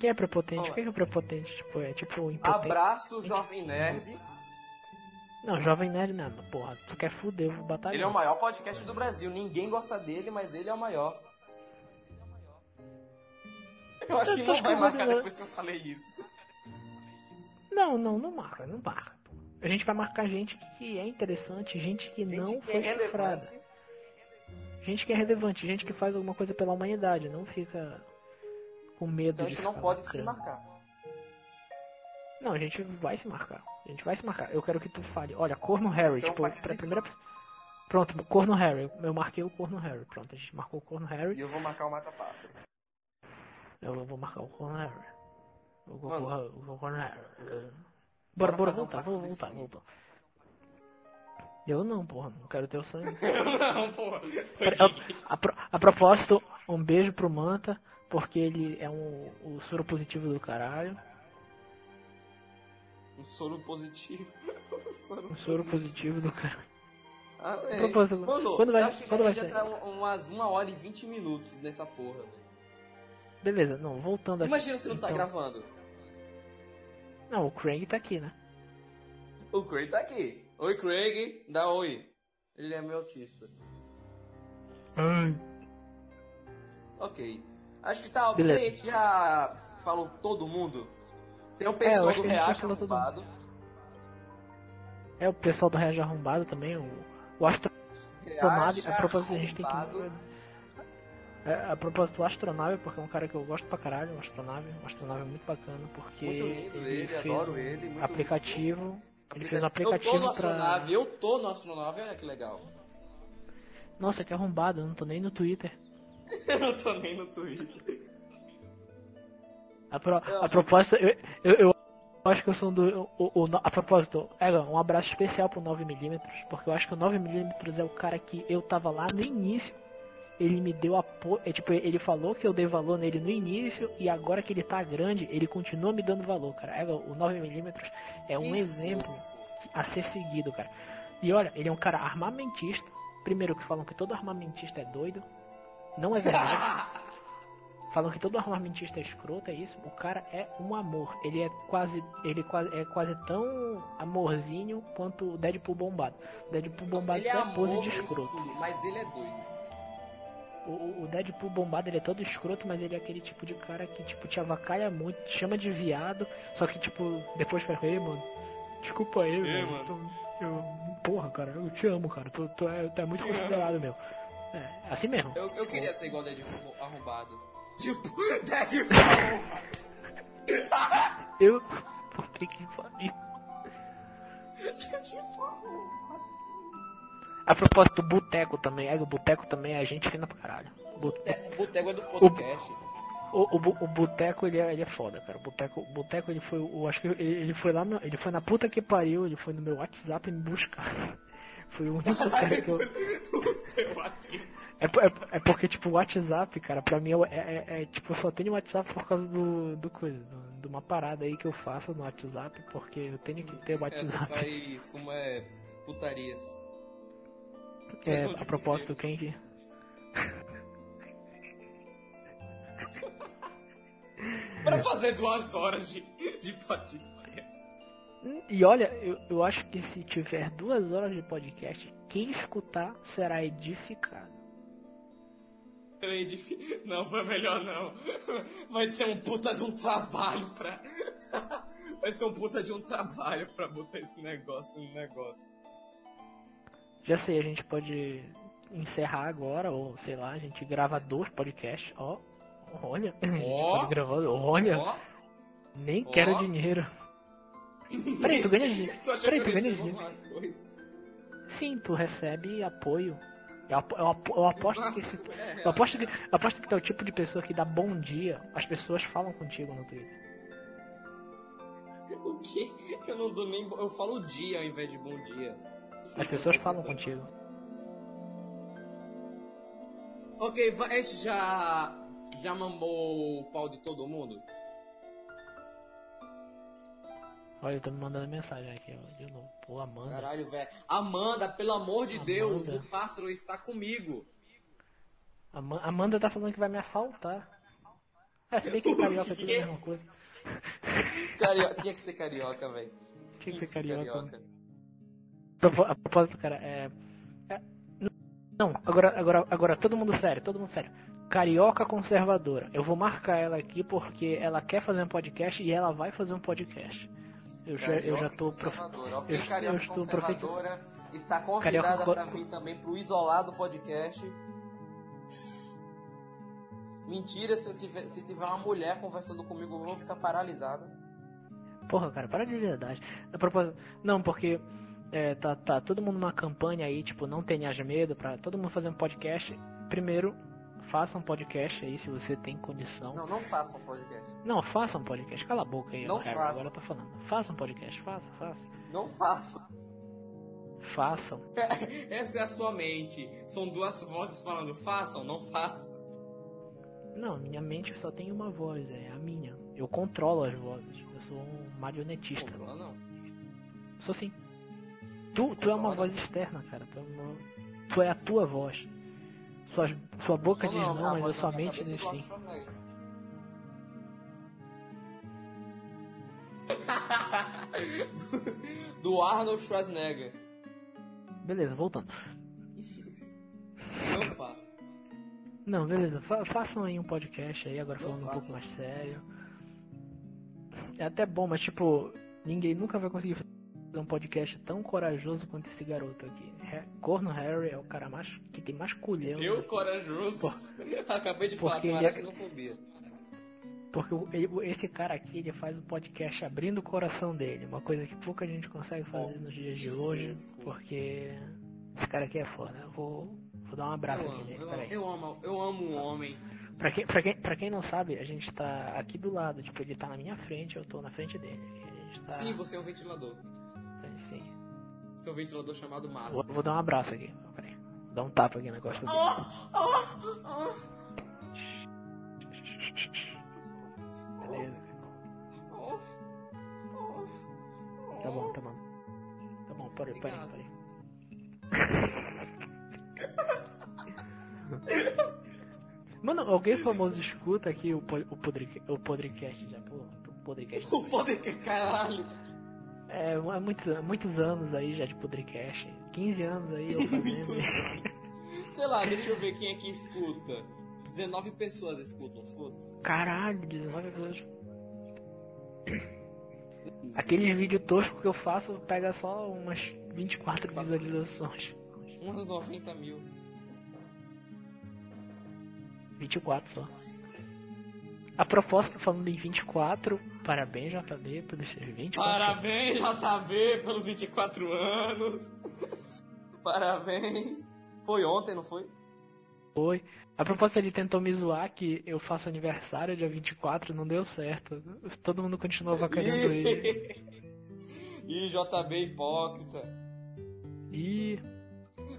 Quem é prepotente? Quem é prepotente? Tipo, é tipo impotente. Abraço, Jovem Nerd. Não, jovem nerd não, porra, tu quer fuder, eu vou batalhar. Ele é o maior podcast do Brasil. Ninguém gosta dele, mas ele é o maior. Eu acho que não vai marcar depois que eu falei isso. Não, não, não marca, não marca. pô. A gente vai marcar gente que é interessante, gente que não Gente que foi é chifrada. relevante. Gente que é relevante, gente que faz alguma coisa pela humanidade, não fica com medo Então a de gente não pode se marcando. marcar. Não, a gente vai se marcar. A gente vai se marcar. Eu quero que tu fale. Olha, corno Harry, Então, tipo, pra primeira Pronto, corno Harry. Eu marquei o corno Harry. Pronto, a gente marcou o corno E Harry. eu vou marcar o Mata-Pássaro. Eu vou marcar o corno Harry. Eu vou correr o corno Harry. Bora, Bora um voltar, vamos <laughs> voltar, <laughs> voltar. Eu não, porra, não quero teu sangue. não, porra. A, a, a propósito, um beijo pro Manta, porque ele é um, o soro positivo do caralho. Um soro positivo. <laughs> Um soro Um soro positivo do caralho. Ah, é. Mano, quando vai- eu quando vai já sair? tá um- umas 1 hora e 20 minutos nessa porra. velho. Beleza, não, voltando aqui. Imagina se não tá Então- gravando. Não, o Craig tá aqui, né? O Craig tá aqui. Oi, Craig. Dá oi. Ele é meu autista. Ok. Acho que tá ok. Beleza. A gente já falou todo mundo. Tem o É, pessoal acho do todo arrombado. É o pessoal do Reage Arrombado também, o, o Astronave. A propósito, a gente tem que. É, a propósito, o Astronave, porque é um cara que eu gosto pra caralho, o Astronave. O Astronave é muito bacana, porque. Muito lindo ele, fez adoro um ele. Muito aplicativo. Ele fez um Eu tô aplicativo no pra. astronave, eu tô no astronave, olha que legal. Nossa, que arrombado, eu não tô nem no Twitter. <laughs> Eu não tô nem no Twitter. A, pro- Eu- a propósito, eu, eu, eu acho que eu sou um do. O, o- a propósito, Egan, um abraço especial pro 9mm, porque eu acho que o 9mm é o cara que eu tava lá no início. Ele me deu apoio. É, tipo, ele falou que eu dei valor nele no início e agora que ele tá grande, ele continua me dando valor, cara. Egan, o 9mm é um Que exemplo. a ser seguido, cara. E olha, ele é um cara armamentista. Primeiro que falam que todo armamentista é doido. Não é verdade. <laughs> falam que todo armamentista é escroto, é isso. O cara é um amor. Ele é quase, ele é quase tão amorzinho quanto o Deadpool bombado. Deadpool bombado ele é amor, pose de escroto. mas ele é doido. O, o Deadpool bombado ele é todo escroto, mas ele é aquele tipo de cara que tipo te avacalha muito, te chama de viado, só que tipo depois fala, ei mano, desculpa aí, Ei, mano. mano. tô- eu, porra, cara, eu te amo, cara. Tu, tu, é, tu é muito considerado, meu. É, assim mesmo. Eu, eu queria ser igual Deadpool arrombado. Tipo, <laughs> Deadpool Eu. Puta que pariu. <laughs> A propósito do boteco também, é, o boteco também é gente fina pra caralho. Bote- É, o Boteco é do podcast. O, o, bu- o Boteco ele é, ele é foda, cara. O Boteco, o Boteco ele foi. Eu acho que ele, ele foi lá no, Ele foi na puta que pariu, ele foi no meu WhatsApp me buscar. <laughs> Foi o único cara que eu. <laughs> É, é, é porque, tipo, o WhatsApp, cara, pra mim é, é- é- é, tipo, eu só tenho WhatsApp por causa do, do coisa, do- de uma parada aí que eu faço no WhatsApp, porque eu tenho que ter É, tu WhatsApp. faz como é putarias. É, a propósito, quem que. Pra fazer duas horas de, de podcast. E olha, eu, eu acho que se tiver duas horas de podcast, quem escutar será edificado. Não, foi melhor não. Vai ser um puta de um trabalho pra. <laughs> Vai ser um puta de um trabalho pra botar esse negócio no negócio. Já sei, a gente pode encerrar agora, ou sei lá, a gente grava dois podcasts, ó. Olha, <laughs> a gente Ó. pode gravar, olha, Ó, nem ó. quero dinheiro. <laughs> Peraí, tu ganha dinheiro. Peraí, tu ganha dinheiro. Sim, tu recebe apoio. Eu, eu apo- eu aposto que esse. <laughs> Eu aposto que, eu aposto que tu é o tipo de pessoa que dá bom dia, as pessoas falam contigo no Twitter. O quê? Eu não dou nem. Eu falo dia ao invés de bom dia. As pessoas falam contigo. Ok, a gente já. Já mamou o pau de todo mundo? Olha, eu tô me mandando mensagem aqui, ó, de novo. Pô, Amanda. Caralho, velho. Amanda, pelo amor de Deus, Amanda. o pássaro está comigo. Ama- Amanda tá falando que vai me assaltar. É, se bem que <laughs> carioca é tudo a mesma coisa. Tinha que ser carioca, velho. Tinha que ser carioca. Propo- A propósito, cara, é. é- Não, agora, agora, agora, todo mundo sério, todo mundo sério. Carioca conservadora. Eu vou marcar ela aqui porque ela quer fazer um podcast e ela vai fazer um podcast. Eu já, eu já tô. prof- conservadora. Ok, eu- eu carioca estou profe- conservadora. Está convidada pra vir também pro Isolado Podcast. Mentira, se, eu tiver, se tiver uma mulher conversando comigo, eu vou ficar paralisada. Porra, cara, para de verdade. A propósito, não, porque é, tá, tá todo mundo numa campanha aí, tipo, não tenhas medo, pra todo mundo fazer um podcast. Primeiro, faça um podcast aí se você tem condição. Não, não faça um podcast. Não, faça um podcast. Cala a boca aí, Não faça. agora eu tô falando. Faça um podcast, faça, faça. Não faça. Façam. <laughs> Essa é a sua mente. São duas vozes falando, façam, não façam. Não, minha mente só tem uma voz, é a minha. Eu controlo as vozes. Eu sou um marionetista. Controla não. Sou sim. Tu, tu é uma voz externa, cara. Tu é, uma- tu é a tua voz. Sua, sua boca diz não, não, mas a sua mente diz sim. do, <laughs> do Arnold Schwarzenegger. Beleza, voltando. Não faça. Não, beleza. Fa- façam aí um podcast aí, agora Não falando um pouco mais sério. É até bom, mas tipo, ninguém nunca vai conseguir um podcast tão corajoso quanto esse garoto aqui. Corno Harry é o cara mais que tem mais culhão. Eu, daqui. corajoso, <laughs> acabei de falar Porque ele é- aracnofobia. Porque o- ele- esse cara aqui, ele faz o podcast abrindo o coração dele. Uma coisa que pouca gente consegue fazer nos dias de hoje. Porque esse cara aqui é foda. Eu vou, vou dar um abraço Eu aqui amo, nele. eu, eu amo, eu amo um homem. Pra quem, pra, quem, pra quem não sabe, a gente tá aqui do lado. Tipo, ele tá na minha frente, eu tô na frente dele. Tá. Sim, você é um ventilador. Sim. Seu ventilador chamado Massa. Vou, vou dar um abraço aqui. Peraí. Dar um tapa aqui na costa dele. Beleza. Tá bom, tá bom. pode, pode, Obrigado. pode. <laughs> Mano, alguém famoso escuta aqui o, o, podrica- o podcast já, pô, o podcast. O que caralho. É, há muitos, muitos anos aí já de podcast. 15 anos aí eu fazendo. <laughs> Sei lá, deixa eu ver quem aqui escuta. 19 pessoas escutam, foda-se. Caralho, 19 pessoas. Aqueles vídeos toscos que eu faço pega só umas 24 visualizações. Uns 90 mil. 24 só. A proposta falando em 24, parabéns JB pelos seus 24. Parabéns, JB, pelos 24 anos. <laughs> Parabéns. Foi ontem, não foi? Foi. A proposta ele tentou me zoar que eu faço aniversário dia 24, não deu certo. Todo mundo continua avacalhando <laughs> ele. Ih, JB hipócrita. E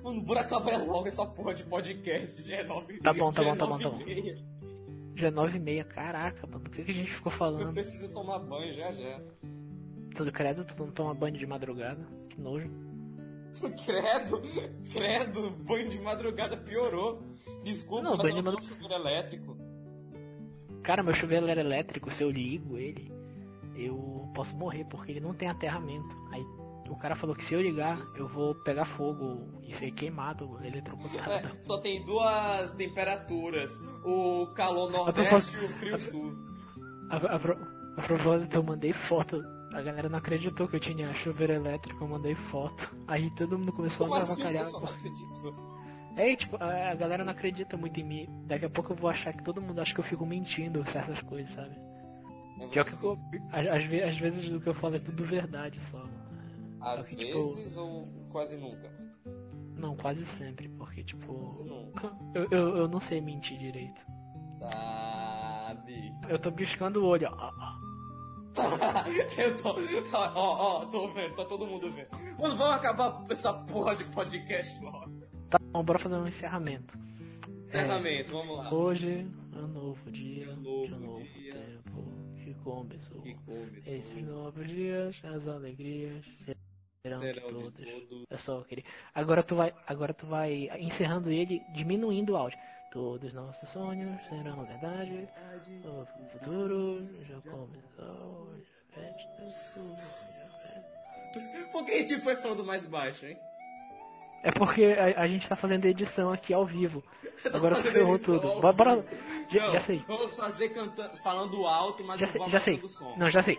Mano, bora acabar logo essa porra de podcast. Já é 9 Tá bom, tá já é bom, tá bom, tá bom. Já é 9 e meia, caraca, mano, o que, que a gente ficou Eu falando? preciso tomar banho já já. Tudo credo, tu não toma banho de madrugada, que nojo. <laughs> Credo, credo, banho de madrugada piorou. Desculpa, Não, mas banho eu de não madu- chuveiro elétrico. Cara, meu chuveiro era elétrico, se eu ligo ele, eu posso morrer, porque ele não tem aterramento. Aí o cara falou que se eu ligar, eu vou pegar fogo e ser queimado, eletrocutado. É, só tem duas temperaturas: o calor nordeste e o frio sul. A, a, a propósito, eu mandei foto. A galera não acreditou que eu tinha chuveiro elétrico, eu mandei foto. Aí todo mundo começou Como a assim, avacalhar. pessoal? Não acredito. É, tipo, a, a galera não acredita muito em mim. Daqui a pouco eu vou achar que todo mundo acha que eu fico mentindo certas coisas, sabe? Pior que eu, às, às ve- às vezes o que eu falo é tudo verdade só. Às que, tipo, vezes ou quase nunca? Não, quase sempre, porque tipo. Eu, eu, eu não sei mentir direito. Sabe. Eu tô piscando o olho, ó. <laughs> Eu tô. Ó, ó, ó, tô vendo, tá todo mundo vendo. Mano, vamos acabar essa porra de podcast logo. Tá bom, bora fazer um encerramento. Encerramento, vamos lá. Hoje é um novo dia, novo de um novo dia. tempo que começou. Que começou. Esses novos dias, as alegrias serão, Serão todos. todos. É só querer. Agora tu vai, agora tu vai encerrando ele, diminuindo o áudio. Todos nossos sonhos serão verdade. O futuro já começou. Por que a gente foi falando mais baixo, hein? É porque a, a gente tá fazendo edição aqui ao vivo. <laughs> Agora tu ferrou tudo. Bora, bora-. Já, Não, já sei. Vamos fazer cantando, falando alto, mas Já sei, já sei. do som. Não, já sei.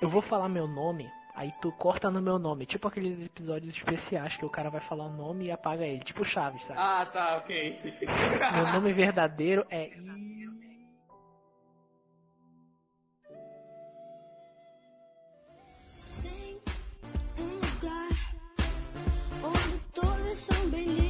Eu vou falar meu nome, Aí tu corta no meu nome, tipo aqueles episódios especiais que o cara vai falar o nome e apaga ele, tipo Chaves, sabe? Ah, tá, ok. <laughs> meu nome verdadeiro é são bem